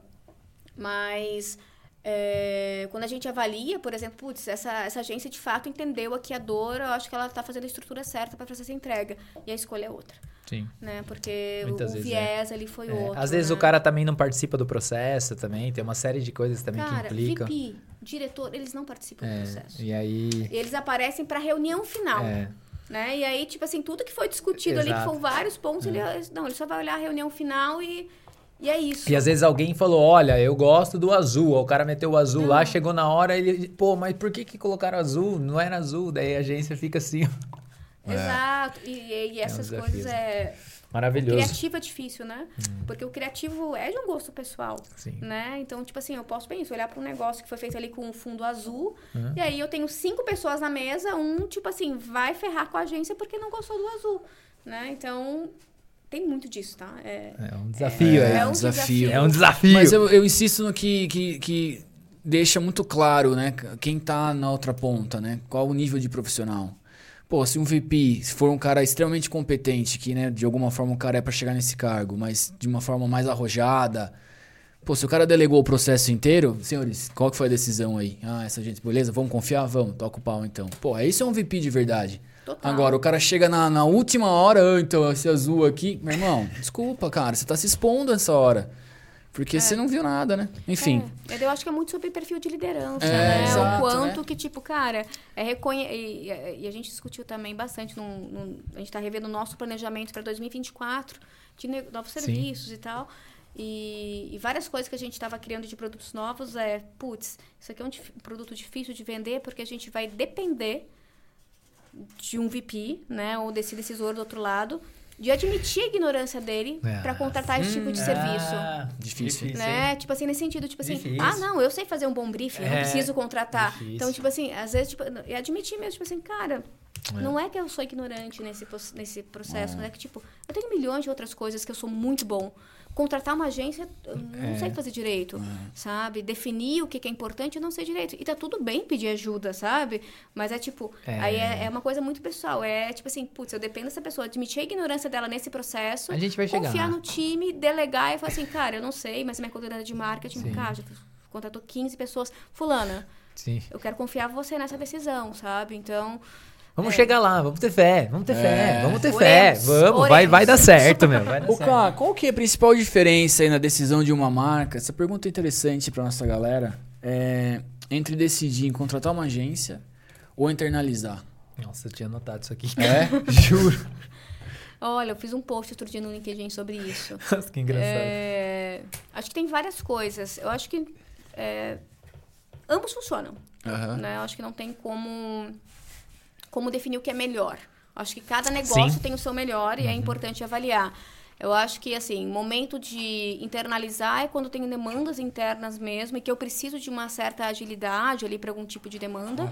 mas é, quando a gente avalia, por exemplo, putz, essa, essa agência de fato entendeu aqui a dor, eu acho que ela está fazendo a estrutura certa para fazer essa entrega. E a escolha é outra, Sim. né? Porque o, Muitas o vezes viés ali foi É, outro. Às vezes né? o cara também não participa do processo também, tem uma série de coisas também Cara, que implicam. VP, diretor, eles não participam do É, processo. e aí. Eles aparecem para reunião final. É, Né? E aí, tipo assim, tudo que foi discutido ali, que Exato. É. foram vários pontos, ele, não, ele só vai olhar a reunião final e, e é isso. E às vezes alguém falou, olha, eu gosto do azul. O cara meteu o azul lá, Não. chegou na hora, ele, pô, mas por que que colocaram azul? Não era azul. Daí a agência fica assim, ó. Exato. E, e- essas desafio, coisas né? é. maravilhoso. Criativo é difícil, né? Porque o criativo é de um gosto pessoal. Sim. Né? Então, tipo assim, eu posso bem isso, olhar para um negócio que foi feito ali com um fundo azul, Uhum. e aí eu tenho cinco pessoas na mesa, um, tipo assim, vai ferrar com a agência porque não gostou do azul. Né? Então, tem muito disso, tá? É, É um desafio, é. É um desafio. desafio. É um desafio. Mas eu, eu insisto no que, que, que deixa muito claro, né? Quem tá na outra ponta, né? Qual o nível de profissional. Pô, se um VP se for um cara extremamente competente, que, né, de alguma forma o cara é pra chegar nesse cargo, mas de uma forma mais arrojada. Pô, se o cara delegou o processo inteiro, senhores, qual que foi a decisão aí? Ah, essa gente, beleza, vamos confiar? Vamos, toca o pau então. Pô, isso é um VP de verdade. Total. Agora, o cara chega na, na última hora, ah, então, esse azul aqui. Meu irmão, desculpa, cara, você tá se expondo essa hora. Porque você não viu nada, né? Enfim. É, eu acho que é muito sobre perfil de liderança, É, né? exato, o quanto né? que, tipo, cara, é reconhe... e, e- a gente discutiu também bastante, num, num- a gente está revendo o nosso planejamento para 2024, de ne- novos Sim. serviços e tal. E, e várias coisas que a gente estava criando de produtos novos é, putz, isso aqui é um dif- produto difícil de vender porque a gente vai depender de um VP, né, ou desse decisor do outro lado, de admitir a ignorância dele É. para contratar esse tipo de serviço Ah, Difícil. né? Tipo assim, nesse sentido, tipo assim, Difícil. ah, não, eu sei fazer um bom briefing, eu não É, preciso contratar. difícil. Então, tipo assim, às vezes, tipo, e admitir mesmo, tipo assim, cara, É. não é que eu sou ignorante nesse, nesse processo, não é que, tipo, eu tenho milhões de outras coisas que eu sou muito bom. Contratar uma agência, eu não É. sei fazer direito, sabe? Definir o que que é importante, eu não sei direito. E tá tudo bem pedir ajuda, sabe? Mas é tipo, É. aí é, é uma coisa muito pessoal. É tipo assim, putz, eu dependo dessa pessoa, admitir a ignorância dela nesse processo A gente vai chegar confiar no time, delegar e falar assim, cara, eu não sei, mas minha coordenadora de marketing, Sim. cara, já contratou 15 pessoas. Fulana, Sim. eu quero confiar você nessa decisão, sabe? Então, Vamos chegar lá, vamos ter fé, vamos ter fé, É. vamos ter Oremos, fé, vamos, vai, oremos. vai dar certo, meu, vai dar Ô, certo. Cá, qual que é a principal diferença aí na decisão de uma marca? Essa pergunta é interessante pra nossa galera. É, entre decidir em contratar uma agência ou internalizar. Nossa, eu tinha anotado isso aqui. É? Juro. olha, eu fiz um post outro dia no LinkedIn sobre isso. Nossa, que engraçado. É, acho que tem várias coisas. Eu acho que é, ambos funcionam. Né? Eu acho que não tem como, como definir o que é melhor. Acho que cada negócio Sim. tem o seu melhor e é importante avaliar. Eu acho que, assim, momento de internalizar é quando tenho demandas internas mesmo e que eu preciso de uma certa agilidade ali para algum tipo de demanda.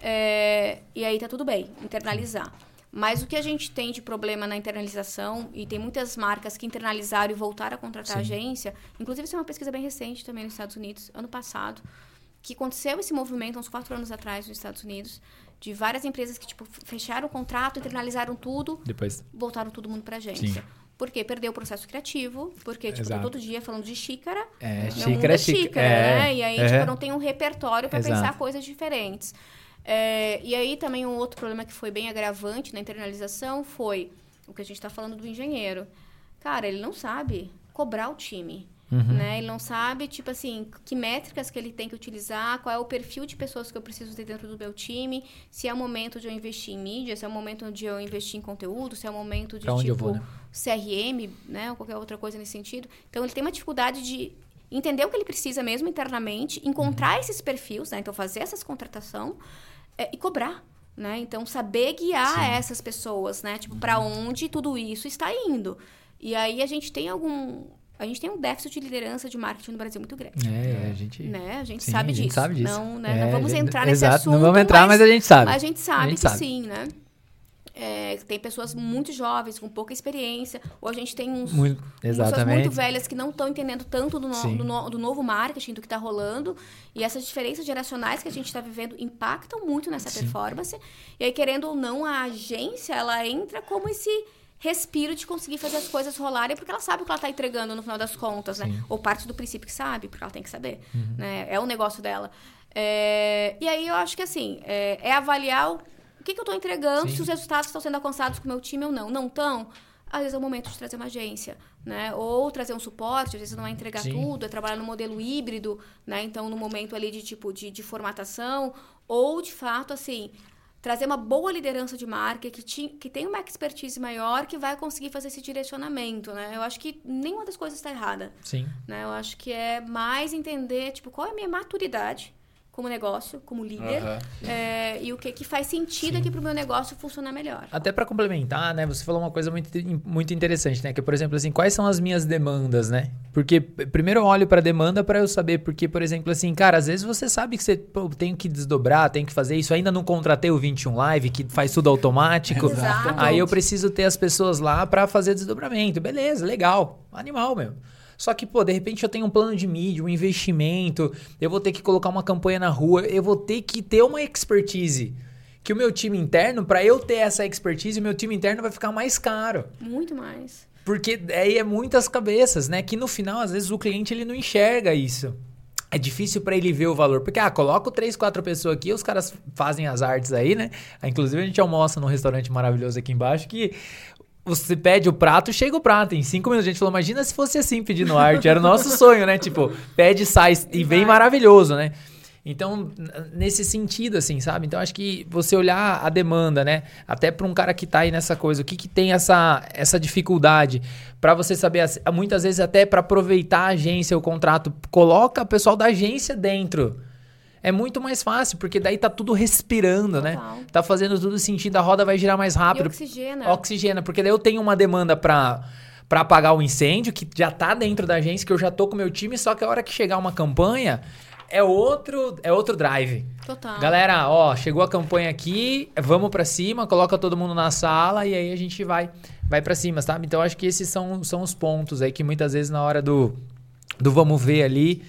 É, e aí tá tudo bem, internalizar. Mas o que a gente tem de problema na internalização, e tem muitas marcas que internalizaram e voltaram a contratar Sim. agência, inclusive isso é uma pesquisa bem recente também nos Estados Unidos, ano passado, que aconteceu esse movimento uns quatro anos atrás nos Estados Unidos, de várias empresas que tipo, fecharam o contrato, internalizaram tudo, Depois. voltaram todo mundo pra agência. Sim. Por quê? Perdeu o processo criativo, porque, tipo, Exato. todo dia falando de xícara. É, meu xícara é é xícara, xícara, é, né? E aí, é. tipo, não tenho um repertório para pensar coisas diferentes. É, e aí, também, um outro problema que foi bem agravante na internalização foi o que a gente tá falando do engenheiro. Cara, ele não sabe cobrar o time. Uhum. Né? Ele não sabe, tipo assim, que métricas que ele tem que utilizar, qual é o perfil de pessoas que eu preciso ter dentro do meu time, se é o momento de eu investir em mídia, se é o momento de eu investir em conteúdo, se é o momento de, Pra tipo, vou, né? CRM, né? Ou qualquer outra coisa nesse sentido. Então, ele tem uma dificuldade de entender o que ele precisa mesmo internamente, encontrar Uhum. esses perfis, né? Então, fazer essas contratação é, e cobrar. Né? Então, saber guiar Sim. Uhum. essas pessoas, né? Tipo, para onde tudo isso está indo. E aí a gente tem algum. A gente tem um déficit de liderança de marketing no Brasil muito grande. É, a gente. Né? A gente Sim, sabe a gente disso. sabe disso. Não, né? É, não vamos gente- entrar nesse exato, assunto. Não vamos entrar, mas, a gente sabe. a gente sabe A gente que sabe. sim, né? É, tem pessoas muito jovens, com pouca experiência, ou a gente tem uns, Muito, pessoas muito velhas que não estão entendendo tanto do, no- do, no- do novo marketing, do que está rolando. E essas diferenças geracionais que a gente está vivendo impactam muito nessa Sim. performance. E aí, querendo ou não, a agência, ela entra como esse respiro de conseguir fazer as coisas rolarem, porque ela sabe o que ela está entregando no final das contas, né? Sim. Uhum. Ou parte do princípio que sabe, porque ela tem que saber. Né? É o negócio dela. É, E aí, eu acho que, assim, é, é avaliar o o que, que eu estou entregando, Sim. se os resultados estão sendo alcançados com o meu time ou não. Não estão? Às vezes é o momento de trazer uma agência, né? Ou trazer um suporte, às vezes não é entregar Sim. tudo, é trabalhar no modelo híbrido, né? Então, no momento ali de tipo de, de formatação, ou de fato, assim, trazer uma boa liderança de marca que, ti, que tem uma expertise maior que vai conseguir fazer esse direcionamento, né? Eu acho que nenhuma das coisas está errada, Sim. né? Eu acho que é mais entender, tipo, qual é a minha maturidade como negócio, como líder, Aham. é, e o que, que faz sentido aqui para o meu negócio funcionar melhor. Até pra complementar, né? Você falou uma coisa muito, muito interessante, né? Que, por exemplo, assim, quais são as minhas demandas, né? Porque primeiro eu olho pra demanda pra eu saber, porque, por exemplo, assim, cara, às vezes você sabe que você pô, tem que desdobrar, tem que fazer isso. Ainda não contratei o 21 Live, que faz tudo automático. Exato. Aí eu preciso ter as pessoas lá pra fazer desdobramento. Beleza, legal. Animal, meu. Só que, pô, de repente eu tenho um plano de mídia, um investimento, eu vou ter que colocar uma campanha na rua, eu vou ter que ter uma expertise. Que o meu time interno, pra eu ter essa expertise, o meu time interno vai ficar mais caro. Muito mais. Porque aí é muitas cabeças, né? Que no final, às vezes, o cliente ele não enxerga isso. É difícil pra ele ver o valor. Porque, ah, coloco três, quatro pessoas aqui, os caras fazem as artes aí, né? Inclusive, a gente almoça num restaurante maravilhoso aqui embaixo que você pede o prato, chega o prato em cinco minutos. A gente falou, imagina se fosse assim pedindo arte. Era o nosso sonho, né? Tipo, pede, sai e vem maravilhoso, né? Então, nesse sentido, assim, sabe? Então, acho que você olhar a demanda, né? Até para um cara que tá aí nessa coisa, o que, que tem essa, essa dificuldade para você saber, muitas vezes até para aproveitar a agência, o contrato, coloca o pessoal da agência dentro. É muito mais fácil, porque daí tá tudo respirando, né? Total. Tá fazendo tudo sentido, a roda vai girar mais E rápido. oxigena. Oxigena, porque daí eu tenho uma demanda pra, pra apagar o incêndio, que já tá dentro da agência, que eu já tô com o meu time, só que a hora que chegar uma campanha, é outro, é outro drive. Total. Galera, ó, chegou a campanha aqui, vamos pra cima, coloca todo mundo na sala e aí a gente vai vai para cima, sabe? Então acho que esses são, são os pontos aí que muitas vezes na hora do, do vamos ver ali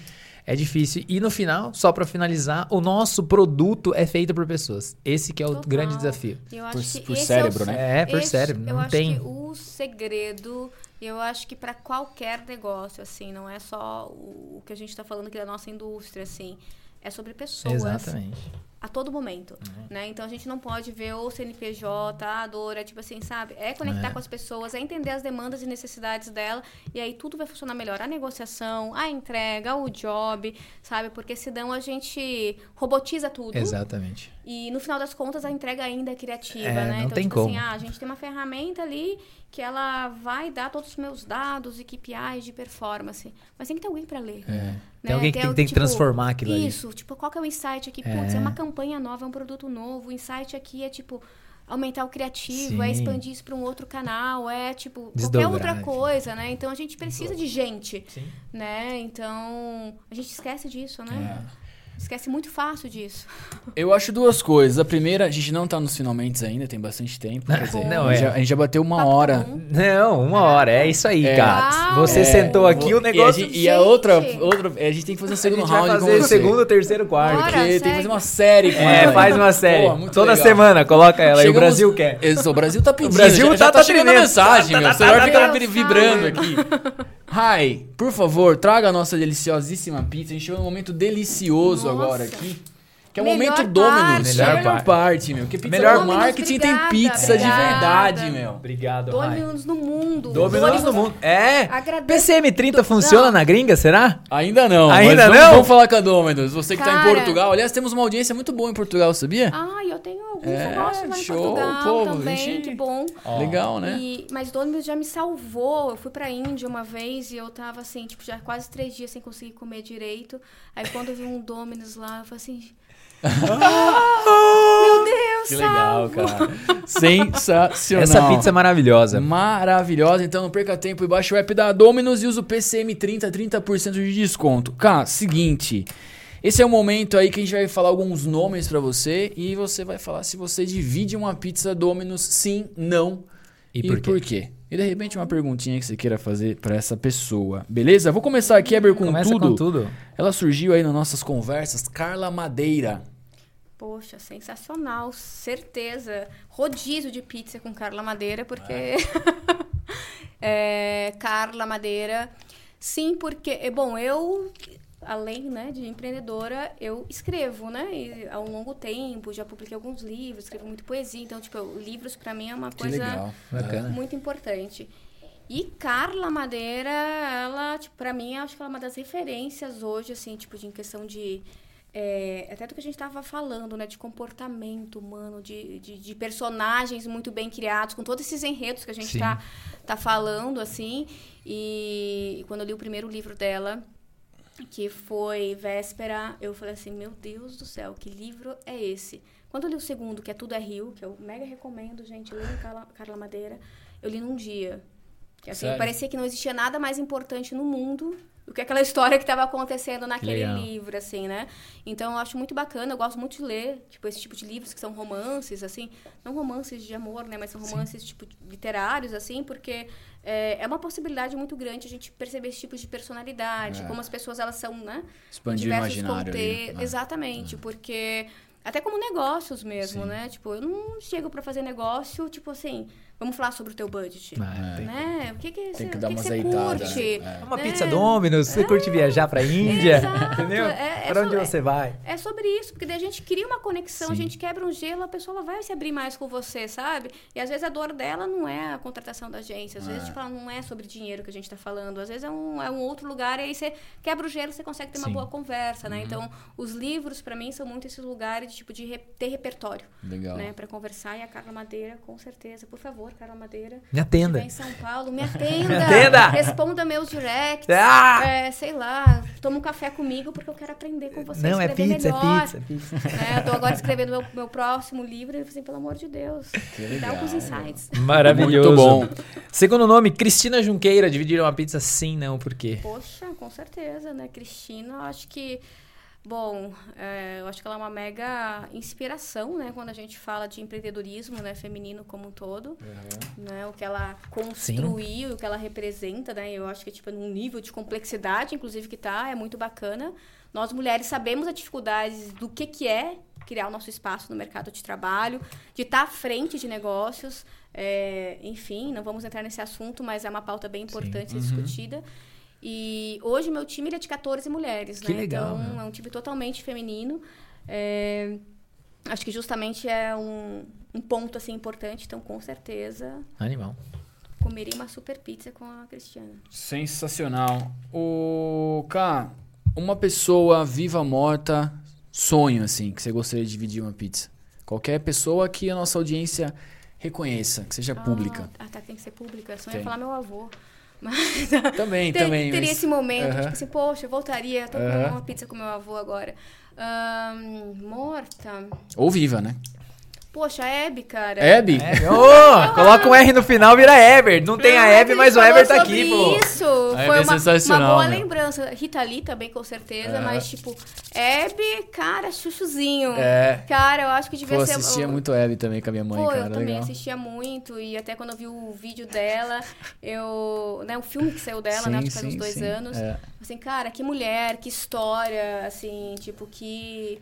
é difícil. E no final, só pra finalizar, o nosso produto é feito por pessoas. Esse que é o Total. grande desafio. Eu Por- acho que por esse cérebro, é o, né? É, por esse- cérebro, Eu não acho tem. que o segredo, eu acho que para qualquer negócio, assim, não é só o, o que a gente está falando aqui da nossa indústria, assim, é sobre pessoas Exatamente. A todo momento, Uhum. né? Então a gente não pode ver o CNPJ, a dor, é tipo assim, sabe? É conectar É. com as pessoas, é entender as demandas e necessidades dela e aí tudo vai funcionar melhor. A negociação, a entrega, o job, sabe? Porque senão a gente robotiza tudo. Exatamente. E no final das contas a entrega ainda é criativa, É, né? não então, tem tipo como. assim, ah, a gente tem uma ferramenta ali que ela vai dar todos os meus dados e KPIs de performance. Mas tem que ter alguém para ler. É. né? Tem alguém que tem, tem que tipo, transformar aquilo ali. Isso, tipo, qual que é o insight aqui? Putz, é. uma campanha nova, é um produto novo. O insight aqui é tipo, aumentar o criativo, é Sim. expandir isso para um outro canal, é tipo Desdobrar, qualquer outra coisa, né? Então a gente precisa de gente, Sim. né? Então a gente esquece disso, né? É. Esquece muito fácil disso. Eu acho duas coisas. A primeira, a gente não tá nos finalmente ainda, tem bastante tempo. Quer dizer, Não, a, gente é. já, a gente já bateu uma Papo tá hora. bom. Não, uma hora. É isso aí, É. cara. Uau. Você É, sentou aqui, o e a negócio. gente- E, a outra, outra, a gente tem que fazer um a segundo gente vai round com fazer você. segundo, terceiro, quarto. Bora. Porque tem que fazer uma série com É, ela. faz uma série. Pô, Toda legal. semana, coloca ela. E o Chegamos- Brasil quer. Isso, o Brasil tá pedindo. Brasil já, tá- já tá tá chegando tremendo. mensagem, Tá, meu. tá, O celular tá, fica tá. vi- vibrando aqui. Rai, por favor, traga a nossa deliciosíssima pizza. A gente chegou num momento delicioso Nossa. agora aqui. Que é o Melhor momento Dominus. Melhor Melhor, parte. parte, meu. Que pizza Melhor- Melhor marketing tem Obrigada, pizza de obrigada. verdade, meu. Obrigado, Rai. Dominus no mundo. Dominus no mundo. É. Agradeço. PCM30 funciona Não. na gringa, será? Ainda não. Ainda vamos, não? Vamos falar com a Dominus. Você que tá em Cara. Portugal. Aliás, temos uma audiência muito boa em Portugal, sabia? Ai, eu tenho alguns É, negócios lá em show, Portugal pô, também, gente. que bom. Legal, né? E- mas Dominus já me salvou. Eu fui pra Índia uma vez e eu tava assim, tipo, já quase três dias sem conseguir comer direito. Aí quando eu vi um Dominus lá, eu falei assim. Meu Deus, Que salvo. legal, cara. Sensacional. Essa pizza é maravilhosa. Maravilhosa, então não perca tempo e baixe o app da Dominus e usa o PCM30, 30% de desconto. Cara, seguinte, esse é o momento aí que a gente vai falar alguns nomes pra você e você vai falar se você divide uma pizza Dominus, sim, não E e, por quê? E de repente uma perguntinha que você queira fazer pra essa pessoa. Beleza? Vou começar aqui, Eber, com Começa tudo. com tudo. Ela surgiu aí nas nossas conversas, Carla Madeira. Poxa, sensacional, certeza. Rodízio de pizza com Carla Madeira, porque. É, Carla Madeira. Sim, porque. é, Bom, eu, além né, de empreendedora, eu escrevo, né? E, há um longo tempo, já publiquei alguns livros, escrevo muito poesia. Então, tipo, livros pra mim é uma Que coisa. Bacana. muito importante. E Carla Madeira, ela, tipo, pra mim, acho que ela é uma das referências hoje, assim, tipo, de em questão de. É, até do que a gente tava falando, né? De comportamento humano, de, de, de personagens muito bem criados, com todos esses enredos que a gente Sim. tá, falando, assim. E quando eu li o primeiro livro dela, que foi Véspera, eu falei assim, meu Deus do céu, que livro é esse? Quando eu li o segundo, que é Tudo é Rio, que eu mega recomendo, gente, leiam Carla, Carla Madeira, eu li num dia. Que assim, parecia que não existia nada mais importante no mundo do que aquela história que estava acontecendo naquele legal. livro, assim, né? Então eu acho muito bacana, eu gosto muito de ler, tipo, esse tipo de livros que são romances, assim, não romances de amor, né? Mas são romances, tipo, literários, assim, porque é, é uma possibilidade muito grande a gente perceber esse tipo de personalidade, É. como as pessoas, elas são, né? Expandir o imaginário né? Exatamente, porque até como negócios mesmo, Sim. né? Tipo, eu não chego pra fazer negócio, tipo assim, vamos falar sobre o teu budget. Tem- Né? O que que você, que o que uma que você curte? né? Uma né? pizza Domino's, você curte viajar pra Índia, Exato, entendeu? é- é pra onde só- você vai? É sobre isso, porque daí a gente cria uma conexão, a Sim. gente quebra um gelo, a pessoa ela vai se abrir mais com você, sabe? E às vezes a dor dela não é a contratação da agência, às vezes É. tipo, não é sobre dinheiro que a gente tá falando, às vezes é um, é um outro lugar e aí você quebra o gelo, você consegue ter Sim. uma boa conversa, Uhum. né? Então, os livros pra mim são muito esses lugares de tipo de re- ter repertório, Legal. né, Pra conversar e a Carla Madeira, com certeza, por favor, Carla Madeira. Me atenda. em São Paulo, me atenda. Me atenda! Responda meus directs. Ah! É, sei lá, toma um café comigo porque eu quero aprender com você. Não, é escrever pizza, é melhor. pizza, é pizza. É, eu tô agora escrevendo meu, meu próximo livro e eu falei assim, pelo amor de Deus, Que me dá alguns insights. Maravilhoso. Muito bom. Segundo nome, Cristina Junqueira. Dividiram uma pizza? Sim, não, por quê? Poxa, com certeza, né? Cristina, eu acho que. Bom, é, eu acho que ela é uma mega inspiração, né? Quando a gente fala de empreendedorismo, né? Feminino como um todo. Né, o que ela construiu, o que ela representa, né? Eu acho que, tipo, num nível de complexidade, inclusive, que tá, é muito bacana. Nós, mulheres, sabemos as dificuldades do que, que é criar o nosso espaço no mercado de trabalho, de estar à frente de negócios. é, enfim, não vamos entrar nesse assunto, mas é uma pauta bem importante ser discutida. E hoje meu time ele é de 14 mulheres, Que né? legal, então né? é um time totalmente feminino. É, acho que justamente é um, um ponto assim importante, então com certeza Animal. comeria uma super pizza com a Cristiana. Sensacional. O Cá, uma pessoa viva, morta, sonho assim, que você gostaria de dividir uma pizza. Qualquer pessoa que a nossa audiência reconheça, que seja pública. Ah, tá, tem que ser pública. Só Tem. ia falar meu avô. Mas Também, Ter- também. teria mas- esse momento, Aham. tipo assim, poxa, eu voltaria, tô Aham. comendo uma pizza com meu avô agora. Ahn, morta. Ou viva, né? Poxa, Hebe, cara. Hebe? Ô, coloca um R no final, vira Ever. Não tem a Hebe, mas o Ever tá aqui, pô. Isso, foi é uma, uma boa meu. lembrança. Rita Lee também, com certeza, É. mas tipo, Hebe, cara, chuchuzinho. É. Cara, eu acho que devia Pô, ser. assistia eu- muito Hebe também com a minha mãe, Pô, cara. eu também legal. assistia muito e até quando eu vi o vídeo dela, eu, né, o filme que saiu dela, né, acho que faz uns dois sim. anos, É. assim, cara, que mulher, que história, assim, tipo, que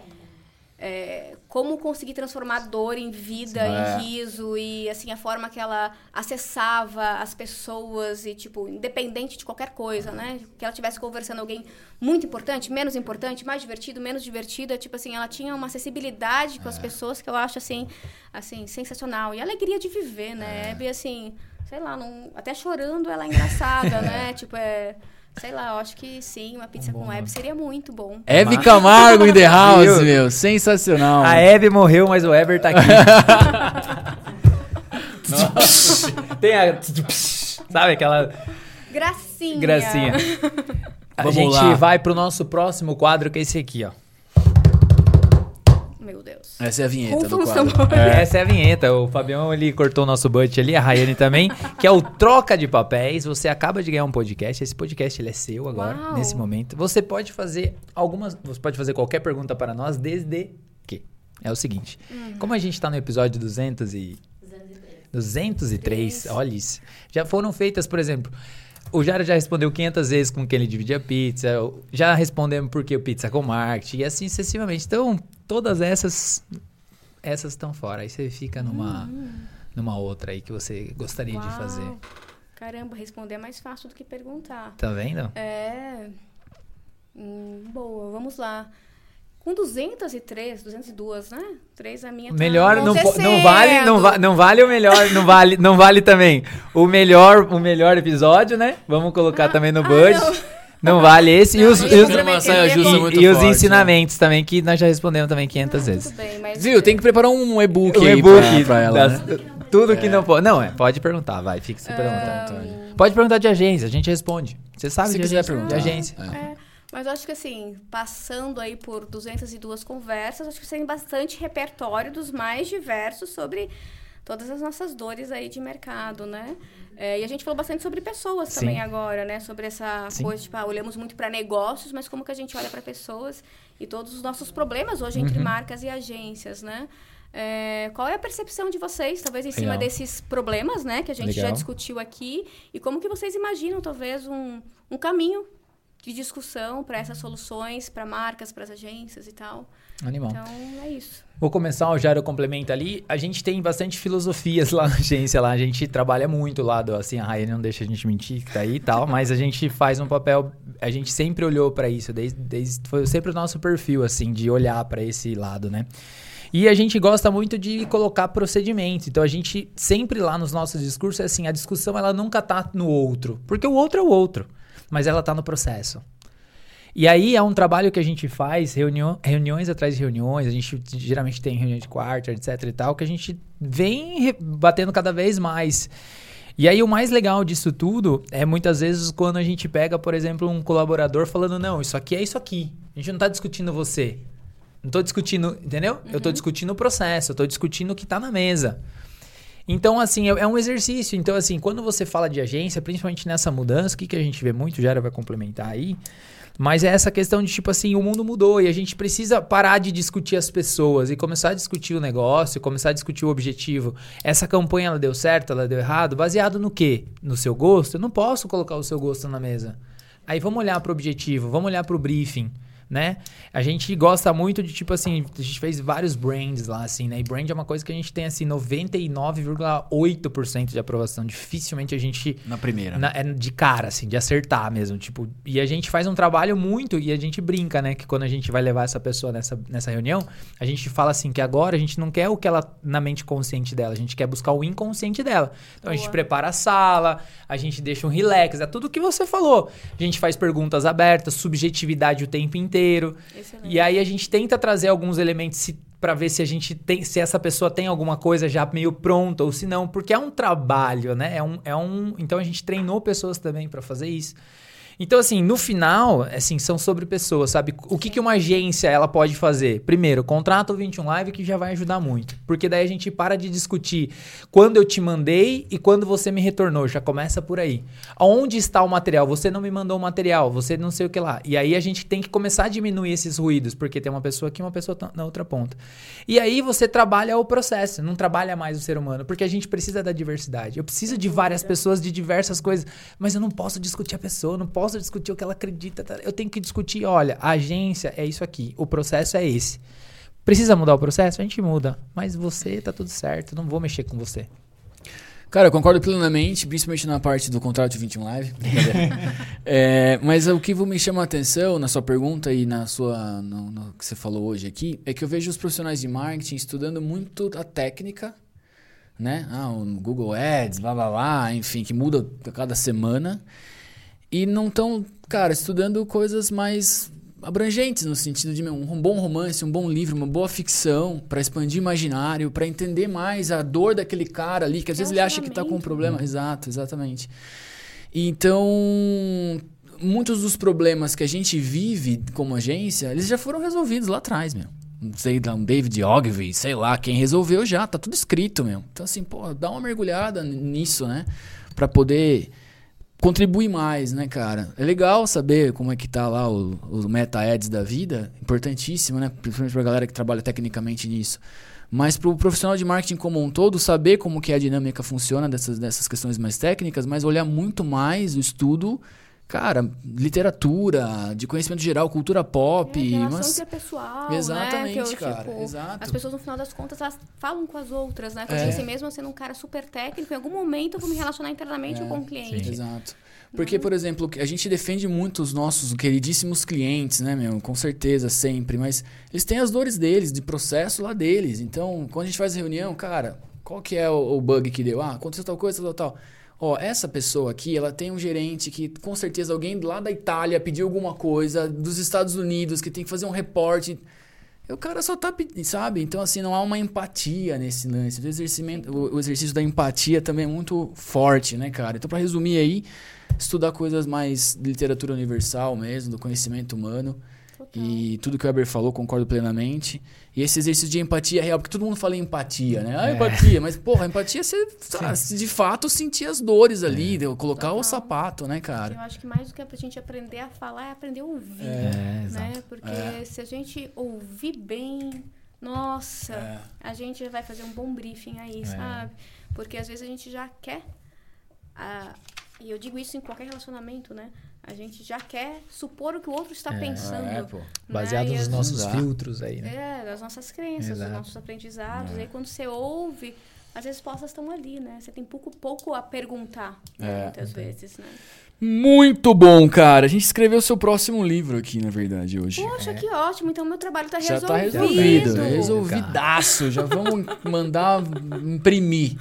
é, como conseguir transformar dor em vida, É. em riso e assim a forma que ela acessava as pessoas e tipo independente de qualquer coisa, né? Que ela tivesse conversando com alguém muito importante, menos importante, mais divertido, menos divertida, tipo assim, ela tinha uma acessibilidade com as pessoas que eu acho assim, assim sensacional e alegria de viver, né? Hebe, assim, sei lá, não, até chorando ela é engraçada, né? Tipo é Sei lá, eu acho que sim, uma pizza com Hebe seria muito bom. Hebe Camargo in the house, meu. Sensacional. A Hebe morreu, mas o Ever tá aqui. Tem a. Sabe aquela Gracinha. gracinha? A Vamos gente lá. vai pro nosso próximo quadro, que é esse aqui, ó. Meu Deus. Essa é a vinheta do quadro. tambores. Essa é a vinheta. O Fabião ele cortou o nosso budget ali, a Rayane também, que é o Troca de Papéis. Você acaba de ganhar um podcast. Esse podcast ele é seu agora, Uau. nesse momento. Você pode fazer algumas. Você pode fazer qualquer pergunta para nós, desde que. É o seguinte: como a gente tá no episódio 200 e. 203, olha isso. Já foram feitas, por exemplo. O Jara já respondeu 500 vezes com quem ele dividia pizza. Já respondemos por que o pizza com marketing. E assim sucessivamente. Então, todas essas. Essas estão fora. Aí você fica numa. Numa outra aí que você gostaria de Uau. fazer. Caramba, responder é mais fácil do que perguntar. Tá vendo? É. Hum, boa, vamos lá. Com 203, 202, né? 3 a minha tá Melhor não, não vale, não, va não vale o melhor, não vale, não vale também o melhor, o melhor episódio, né? Vamos colocar também no ah, budget. não. Vale esse e Não, os, e os, prometer, justa ia- muito e os forte, ensinamentos também que nós já respondemos também 500 Ah, vezes. Tudo bem, mas. Viu? Tem que preparar um e-book O aí e-book pra, pra ela, das- né? tudo que não pode. Não, é, pode perguntar, vai, fica se perguntando. Pode perguntar de agência, a gente responde. Você sabe Se de quiser agência, perguntar. de agência. É, mas eu acho que assim, passando aí por 202 conversas, acho que você tem bastante repertório dos mais diversos sobre todas as nossas dores aí de mercado, né? É, e a gente falou bastante sobre pessoas Sim. também agora, né? Sobre essa Sim. coisa, tipo, ah, olhamos muito para negócios, mas como que a gente olha para pessoas e todos os nossos problemas hoje Uhum. entre marcas e agências, né? É, qual é a percepção de vocês, talvez em cima Legal. desses problemas, né? Que a gente já Legal. discutiu aqui. E como que vocês imaginam, talvez, um, um caminho de discussão para essas soluções, para marcas, para as agências e tal. Animal. Então, é isso. Vou começar, o Jairo complementa ali. A gente tem bastante filosofias lá na agência, lá. A gente trabalha muito lá, do, assim, a Rayane não deixa a gente mentir que tá aí e tal, mas a gente faz um papel, a gente sempre olhou pra isso, desde, desde foi sempre o nosso perfil, assim, de olhar pra esse lado, né? E a gente gosta muito de colocar procedimento. Então a gente sempre lá nos nossos discursos é assim, a discussão ela nunca tá no outro, porque o outro é o outro, mas ela tá no processo. E aí é um trabalho que a gente faz, reunião, reuniões atrás de reuniões, a gente geralmente tem reunião de quarta, etc e tal, que a gente vem batendo cada vez mais. E aí o mais legal disso tudo é muitas vezes quando a gente pega, por exemplo, um colaborador falando, não, isso aqui é isso aqui. A gente não tá discutindo você. Não tô discutindo, entendeu? Eu tô discutindo o processo, eu tô discutindo o que tá na mesa. Então, assim, é, é um exercício. Então, assim, quando você fala de agência, principalmente nessa mudança, o que, que a gente vê muito, Jara vai complementar aí, mas é essa questão de, tipo assim, o mundo mudou e a gente precisa parar de discutir as pessoas e começar a discutir o negócio, começar a discutir o objetivo. Essa campanha, ela deu certo, ela deu errado? Baseado no quê? No seu gosto? Eu não posso colocar o seu gosto na mesa. Aí vamos olhar para o objetivo, vamos olhar para o briefing, né? A gente gosta muito de, tipo assim, a gente fez vários brands lá, assim, né? E brand é uma coisa que a gente tem, assim, 99,8% de aprovação. Dificilmente a gente Na primeira. na- é de cara, assim, de acertar mesmo. Tipo, e a gente faz um trabalho muito e a gente brinca, né? Que quando a gente vai levar essa pessoa nessa, nessa reunião, a gente fala assim que agora a gente não quer o que ela na mente consciente dela, a gente quer buscar o inconsciente dela. Então a gente Boa. prepara a sala, a gente deixa um relax, é tudo o que você falou. A gente faz perguntas abertas, subjetividade o tempo inteiro. Excelente. E aí a gente tenta trazer alguns elementos pra ver se a gente tem, se essa pessoa tem alguma coisa já meio pronta ou se não, porque é um trabalho, né? É um, é um, então a gente treinou pessoas também pra fazer isso. Então, assim, no final, assim, são sobre pessoas, sabe? O que, que uma agência ela pode fazer? Primeiro, contrata o 21 Live que já vai ajudar muito. Porque daí a gente para de discutir quando eu te mandei e quando você me retornou. Já começa por aí. Onde está o material? Você não me mandou o material, você não sei o que lá. E aí a gente tem que começar a diminuir esses ruídos, porque tem uma pessoa aqui e uma pessoa na outra ponta. E aí você trabalha o processo, não trabalha mais o ser humano, porque a gente precisa da diversidade. Eu preciso de várias pessoas de diversas coisas, mas eu não posso discutir a pessoa, não posso discutir o que ela acredita. Tá? Eu tenho que discutir, olha, a agência é isso aqui, o processo é esse. Precisa mudar o processo? A gente muda. Mas você tá tudo certo, não vou mexer com você. Cara, eu concordo plenamente, principalmente na parte do contrato de 21 Live. é, mas o que me chama a atenção na sua pergunta e na sua no, no, que você falou hoje aqui é que eu vejo os profissionais de marketing estudando muito a técnica, né? Ah, o Google Ads, blá blá blá, enfim, que muda a cada semana. E não estão, cara, estudando coisas mais abrangentes no sentido de um bom romance, um bom livro, uma boa ficção para expandir o imaginário, para entender mais a dor daquele cara ali, que às vezes ele acha que está com um problema. Exato, exatamente. Então, muitos dos problemas que a gente vive como agência, eles já foram resolvidos lá atrás, meu. Não sei, um David Ogilvy, sei lá, quem resolveu já, tá tudo escrito, meu. Então, assim, pô, dá uma mergulhada nisso, né? Para poder contribuir mais, né, cara? É legal saber como é que tá lá o, o meta ads da vida, importantíssimo, né? Principalmente pra galera que trabalha tecnicamente nisso. Mas para o profissional de marketing como um todo, saber como que a dinâmica funciona dessas, dessas questões mais técnicas, mas olhar muito mais o estudo cara, literatura, de conhecimento geral, cultura pop. É, relação mas... interpessoal, Exatamente, né? eu, cara. Tipo, Exato. As pessoas, no final das contas, elas falam com as outras, né? Porque é. assim, mesmo sendo um cara super técnico, em algum momento eu vou me relacionar internamente é, com o cliente. Sim. Exato. Porque, por exemplo, a gente defende muito os nossos queridíssimos clientes, né, meu? Com certeza, sempre. Mas eles têm as dores deles, de processo lá deles. Então, quando a gente faz reunião, cara, qual que é o, o bug que deu? Ah, aconteceu tal coisa, tal, tal. Ó, essa pessoa aqui, ela tem um gerente que com certeza alguém lá da Itália pediu alguma coisa, dos Estados Unidos, que tem que fazer um reporte. O cara só tá sabe? Então, assim, não há uma empatia nesse lance. O, o exercício da empatia também é muito forte, né, cara? Então, para resumir aí, estudar coisas mais de literatura universal mesmo, do conhecimento humano. Total. E tudo que o Weber falou, concordo plenamente. E esse exercício de empatia real, porque todo mundo fala em empatia, né? Ah, é. empatia, mas porra, empatia você tá, de fato sentir as dores ali, é. colocar Total. o sapato, né, cara? Eu acho que mais do que a gente aprender a falar é aprender a ouvir, é, né? Porque é. se a gente ouvir bem, nossa, é. a gente vai fazer um bom briefing aí, é. sabe? Porque às vezes a gente já quer a, e eu digo isso em qualquer relacionamento, né? A gente já quer supor o que o outro está é, pensando. É, pô. Né? Baseado nos nossos filtros aí, né? É, das nossas crenças, Exato. dos nossos aprendizados. É. E aí quando você ouve, as respostas estão ali, né? Você tem pouco, pouco a perguntar, né? é, muitas vezes, né? Muito bom, cara. A gente escreveu seu próximo livro aqui, na verdade, hoje. Poxa, é. que ótimo. Então, meu trabalho está resolvido. Já tá resolvido. Resolvidaço. Já vamos mandar imprimir.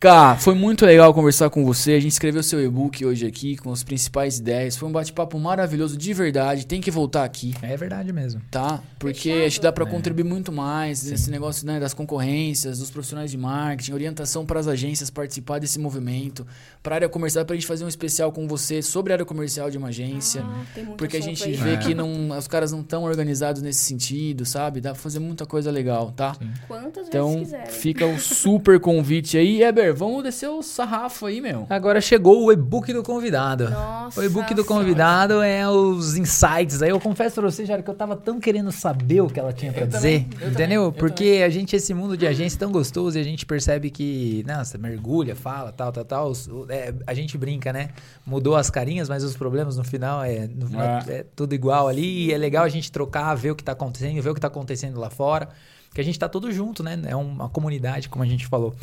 Cara, foi muito legal conversar com você. A gente escreveu seu e-book hoje aqui com as principais ideias. Foi um bate-papo maravilhoso, de verdade. Tem que voltar aqui. É verdade mesmo. Tá? Porque Fechado. acho que dá para é. contribuir muito mais Sim. nesse negócio né, das concorrências, dos profissionais de marketing, orientação para as agências participar desse movimento, para a área comercial, para a gente fazer um especial com você sobre a área comercial de uma agência. Ah, porque a gente vê é. que não, os caras não estão organizados nesse sentido, sabe? Dá para fazer muita coisa legal, tá? Sim. Quantas então, vezes quiserem. fica o super convite aí. Eber, vamos descer o sarrafo aí, meu. Agora chegou o e-book do convidado. Nossa, o e-book do convidado é os insights. Aí eu confesso pra você, Jair, que eu tava tão querendo saber o que ela tinha pra eu dizer. Também, entendeu? Também, Porque também. a gente, esse mundo de agência é tão gostoso e a gente percebe que, nossa, mergulha, fala, tal, tal, tal. É, a gente brinca, né? Mudou as carinhas, mas os problemas no final é, no final é. é tudo igual ali. E é legal a gente trocar, ver o que tá acontecendo, ver o que tá acontecendo lá fora que a gente tá todo junto, né? É uma comunidade, como a gente falou.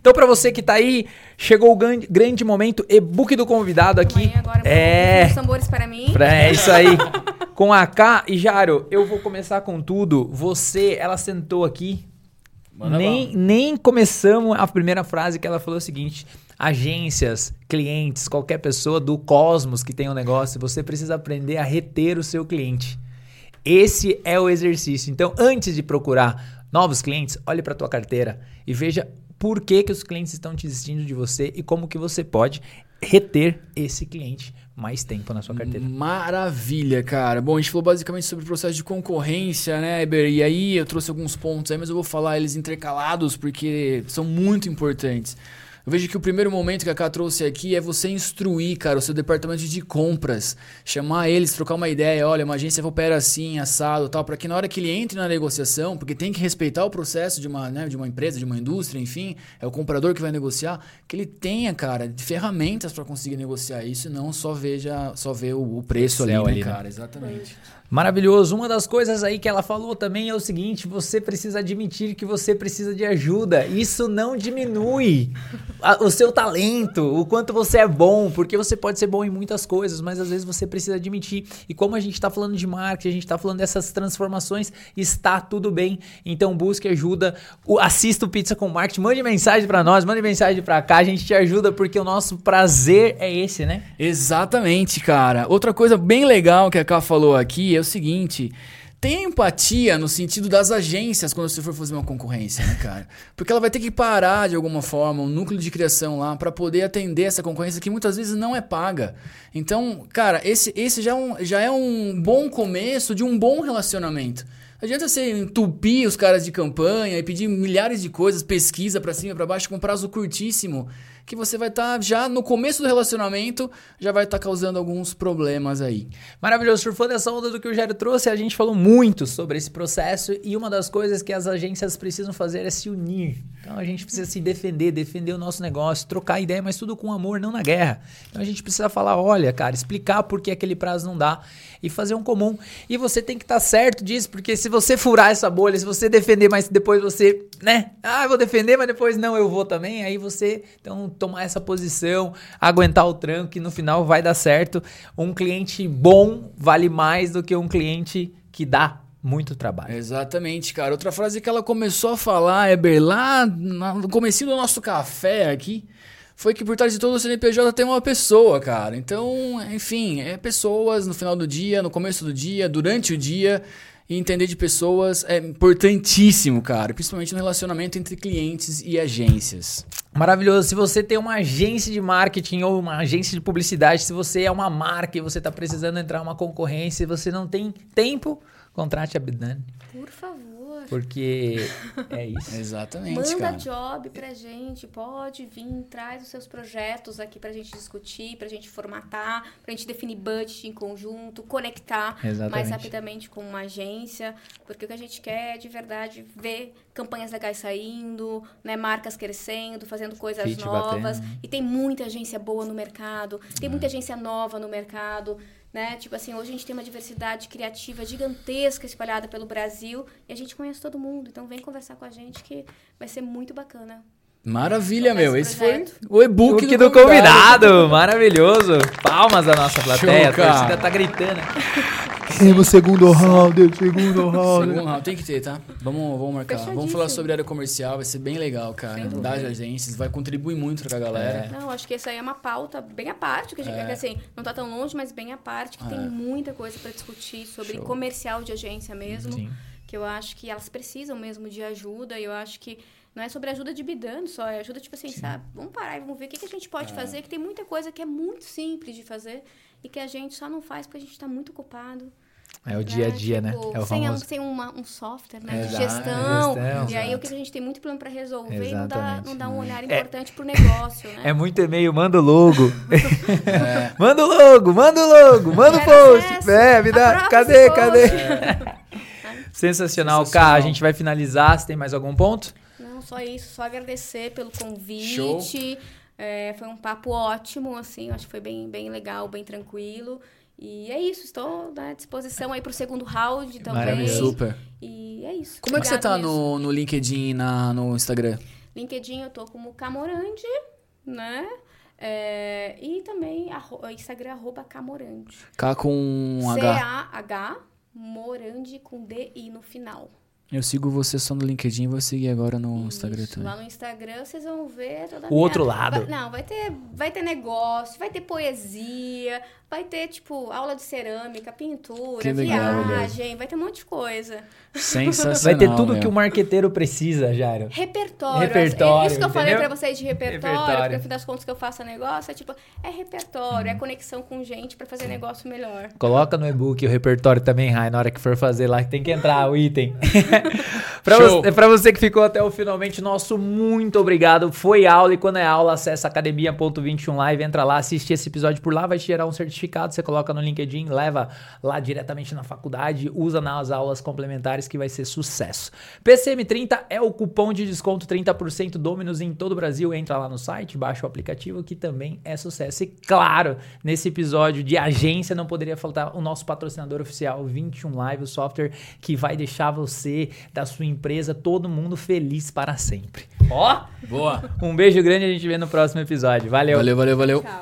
Então, para você que tá aí, chegou o grande, grande momento, e-book do convidado aqui. Agora, é. Os tambores para mim. É isso aí. com a K e Jaro, eu vou começar com tudo. Você, ela sentou aqui. nem, nem começamos a primeira frase que ela falou o seguinte: agências, clientes, qualquer pessoa do cosmos que tem um negócio, você precisa aprender a reter o seu cliente. Esse é o exercício. Então, antes de procurar novos clientes, olhe para a tua carteira e veja por que, que os clientes estão desistindo de você e como que você pode reter esse cliente mais tempo na sua carteira. Maravilha, cara. Bom, a gente falou basicamente sobre o processo de concorrência, né, Eber? E aí eu trouxe alguns pontos aí, mas eu vou falar eles intercalados porque são muito importantes. Eu vejo que o primeiro momento que a K trouxe aqui é você instruir, cara, o seu departamento de compras, chamar eles, trocar uma ideia, olha, uma agência opera assim, assado, tal, para que na hora que ele entre na negociação, porque tem que respeitar o processo de uma, né, de uma empresa, de uma indústria, enfim, é o comprador que vai negociar, que ele tenha, cara, ferramentas para conseguir negociar isso, e não só veja, só ver o, o preço ali, né, ali, né, cara, exatamente. Maravilhoso. Uma das coisas aí que ela falou também é o seguinte: você precisa admitir que você precisa de ajuda. Isso não diminui a, o seu talento, o quanto você é bom, porque você pode ser bom em muitas coisas, mas às vezes você precisa admitir. E como a gente está falando de marketing, a gente está falando dessas transformações, está tudo bem. Então busque ajuda, assista o Pizza com Marketing, mande mensagem para nós, mande mensagem para cá, a gente te ajuda porque o nosso prazer é esse, né? Exatamente, cara. Outra coisa bem legal que a Ká falou aqui é o seguinte. Tenha empatia no sentido das agências quando você for fazer uma concorrência, né, cara? Porque ela vai ter que parar de alguma forma um núcleo de criação lá para poder atender essa concorrência que muitas vezes não é paga. Então, cara, esse, esse já, é um, já é um bom começo de um bom relacionamento. Não adianta você entupir os caras de campanha e pedir milhares de coisas, pesquisa para cima e para baixo com prazo curtíssimo que você vai estar tá já no começo do relacionamento, já vai estar tá causando alguns problemas aí. Maravilhoso, surfando essa onda do que o Jairo trouxe, a gente falou muito sobre esse processo e uma das coisas que as agências precisam fazer é se unir. Então a gente precisa se defender, defender o nosso negócio, trocar ideia, mas tudo com amor, não na guerra. Então a gente precisa falar, olha, cara, explicar por que aquele prazo não dá e fazer um comum. E você tem que estar tá certo disso, porque se você furar essa bolha, se você defender, mas depois você, né? Ah, eu vou defender, mas depois não, eu vou também. Aí você, então, tomar essa posição, aguentar o tranco, que no final vai dar certo. Um cliente bom vale mais do que um cliente que dá muito trabalho. Exatamente, cara. Outra frase que ela começou a falar, Eber, lá no começo do nosso café aqui, foi que por trás de todo o CNPJ tem uma pessoa, cara. Então, enfim, é pessoas no final do dia, no começo do dia, durante o dia. E entender de pessoas é importantíssimo, cara. Principalmente no relacionamento entre clientes e agências. Maravilhoso. Se você tem uma agência de marketing ou uma agência de publicidade, se você é uma marca e você está precisando entrar em uma concorrência e você não tem tempo, contrate a Bidane. Por favor. Porque é isso. Exatamente. Manda cara. job pra gente, pode vir, traz os seus projetos aqui pra gente discutir, pra gente formatar, pra gente definir budget em conjunto, conectar Exatamente. mais rapidamente com uma agência, porque o que a gente quer é de verdade ver campanhas legais saindo, né, marcas crescendo, fazendo coisas Fit novas. Batendo. E tem muita agência boa no mercado, tem é. muita agência nova no mercado né? Tipo assim, hoje a gente tem uma diversidade criativa gigantesca espalhada pelo Brasil e a gente conhece todo mundo. Então vem conversar com a gente que vai ser muito bacana. Maravilha, meu. Esse foi o e-book do, do, convidado. convidado. Maravilhoso. Palmas da nossa plateia. Show, a torcida tá gritando. Temos segundo round, segundo round. Segundo round, tem que ter, tá? Vamos, vamos marcar. Vamos falar sobre área comercial, vai ser bem legal, cara. Das agências, vai contribuir muito pra galera. É. Não, acho que essa aí é uma pauta bem à parte, que a gente, é. assim, não tá tão longe, mas bem à parte, que é. tem muita coisa pra discutir sobre Show. comercial de agência mesmo. Sim. Que eu acho que elas precisam mesmo de ajuda, e eu acho que não é sobre ajuda de bidando só, é ajuda, tipo assim, Sim. sabe? Vamos parar e vamos ver o que, que a gente pode é. fazer, que tem muita coisa que é muito simples de fazer e que a gente só não faz porque a gente está muito ocupado. É o dia a dia, né? tipo, né? É o sem, famoso... sem uma, um software né? de gestão. gestão e aí o que a gente tem muito plano para resolver e não dá, não dá um olhar é. importante é, pro negócio, né? É muito e-mail, manda o logo. é. Manda o logo, manda o logo, manda o post. É, me dá. Cadê, cadê? É. Sensacional. Sensacional. Cá, a gente vai finalizar. Você tem mais algum ponto? Não, só isso. Só agradecer pelo convite. Show. É, foi um papo ótimo, assim. Acho que foi bem, bem legal, bem tranquilo. E é isso, estou à disposição aí para o segundo round também. Maravilha. Super. E é isso. Como Obrigado é que você tá no, no LinkedIn e na, no Instagram? LinkedIn eu tô como Camorande, né? É, e também arro, Instagram arroba Camorande. K com H. C-A-H, Morande com D-I no final. Eu sigo você só no LinkedIn, vou seguir agora no Isso, Instagram também. Lá no Instagram vocês vão ver toda a O outro lado. Vai, não, vai ter, vai ter negócio, vai ter poesia, Vai ter, tipo, aula de cerâmica, pintura, Que legal, viagem, vai ter um monte de coisa. Sensacional. Vai ter tudo meu. que o marqueteiro precisa, Jairo. Repertório. Repertório, Isso que eu falei entendeu? pra vocês de repertório, Repertório. porque no fim das contas que eu faço negócio é tipo, é repertório, é conexão com gente pra fazer negócio melhor. Coloca no e-book o repertório também, Rai, na hora que for fazer lá, que tem que entrar o item. pra, Show. você, pra você que ficou até o finalmente, nosso muito obrigado. Foi aula e quando é aula, acessa academia.21 live, entra lá, assiste esse episódio por lá, vai te gerar um certificado, você coloca no LinkedIn, leva lá diretamente na faculdade, usa nas aulas complementares que vai ser sucesso. PCM30 é o cupom de desconto 30% Dominus em todo o Brasil. Entra lá no site, baixa o aplicativo que também é sucesso. E claro, nesse episódio de agência não poderia faltar o nosso patrocinador oficial 21 Live, o software que vai deixar você, da sua empresa, todo mundo feliz para sempre. Ó, Boa. um beijo grande, a gente vê no próximo episódio. Valeu. Valeu, valeu, valeu. Tchau.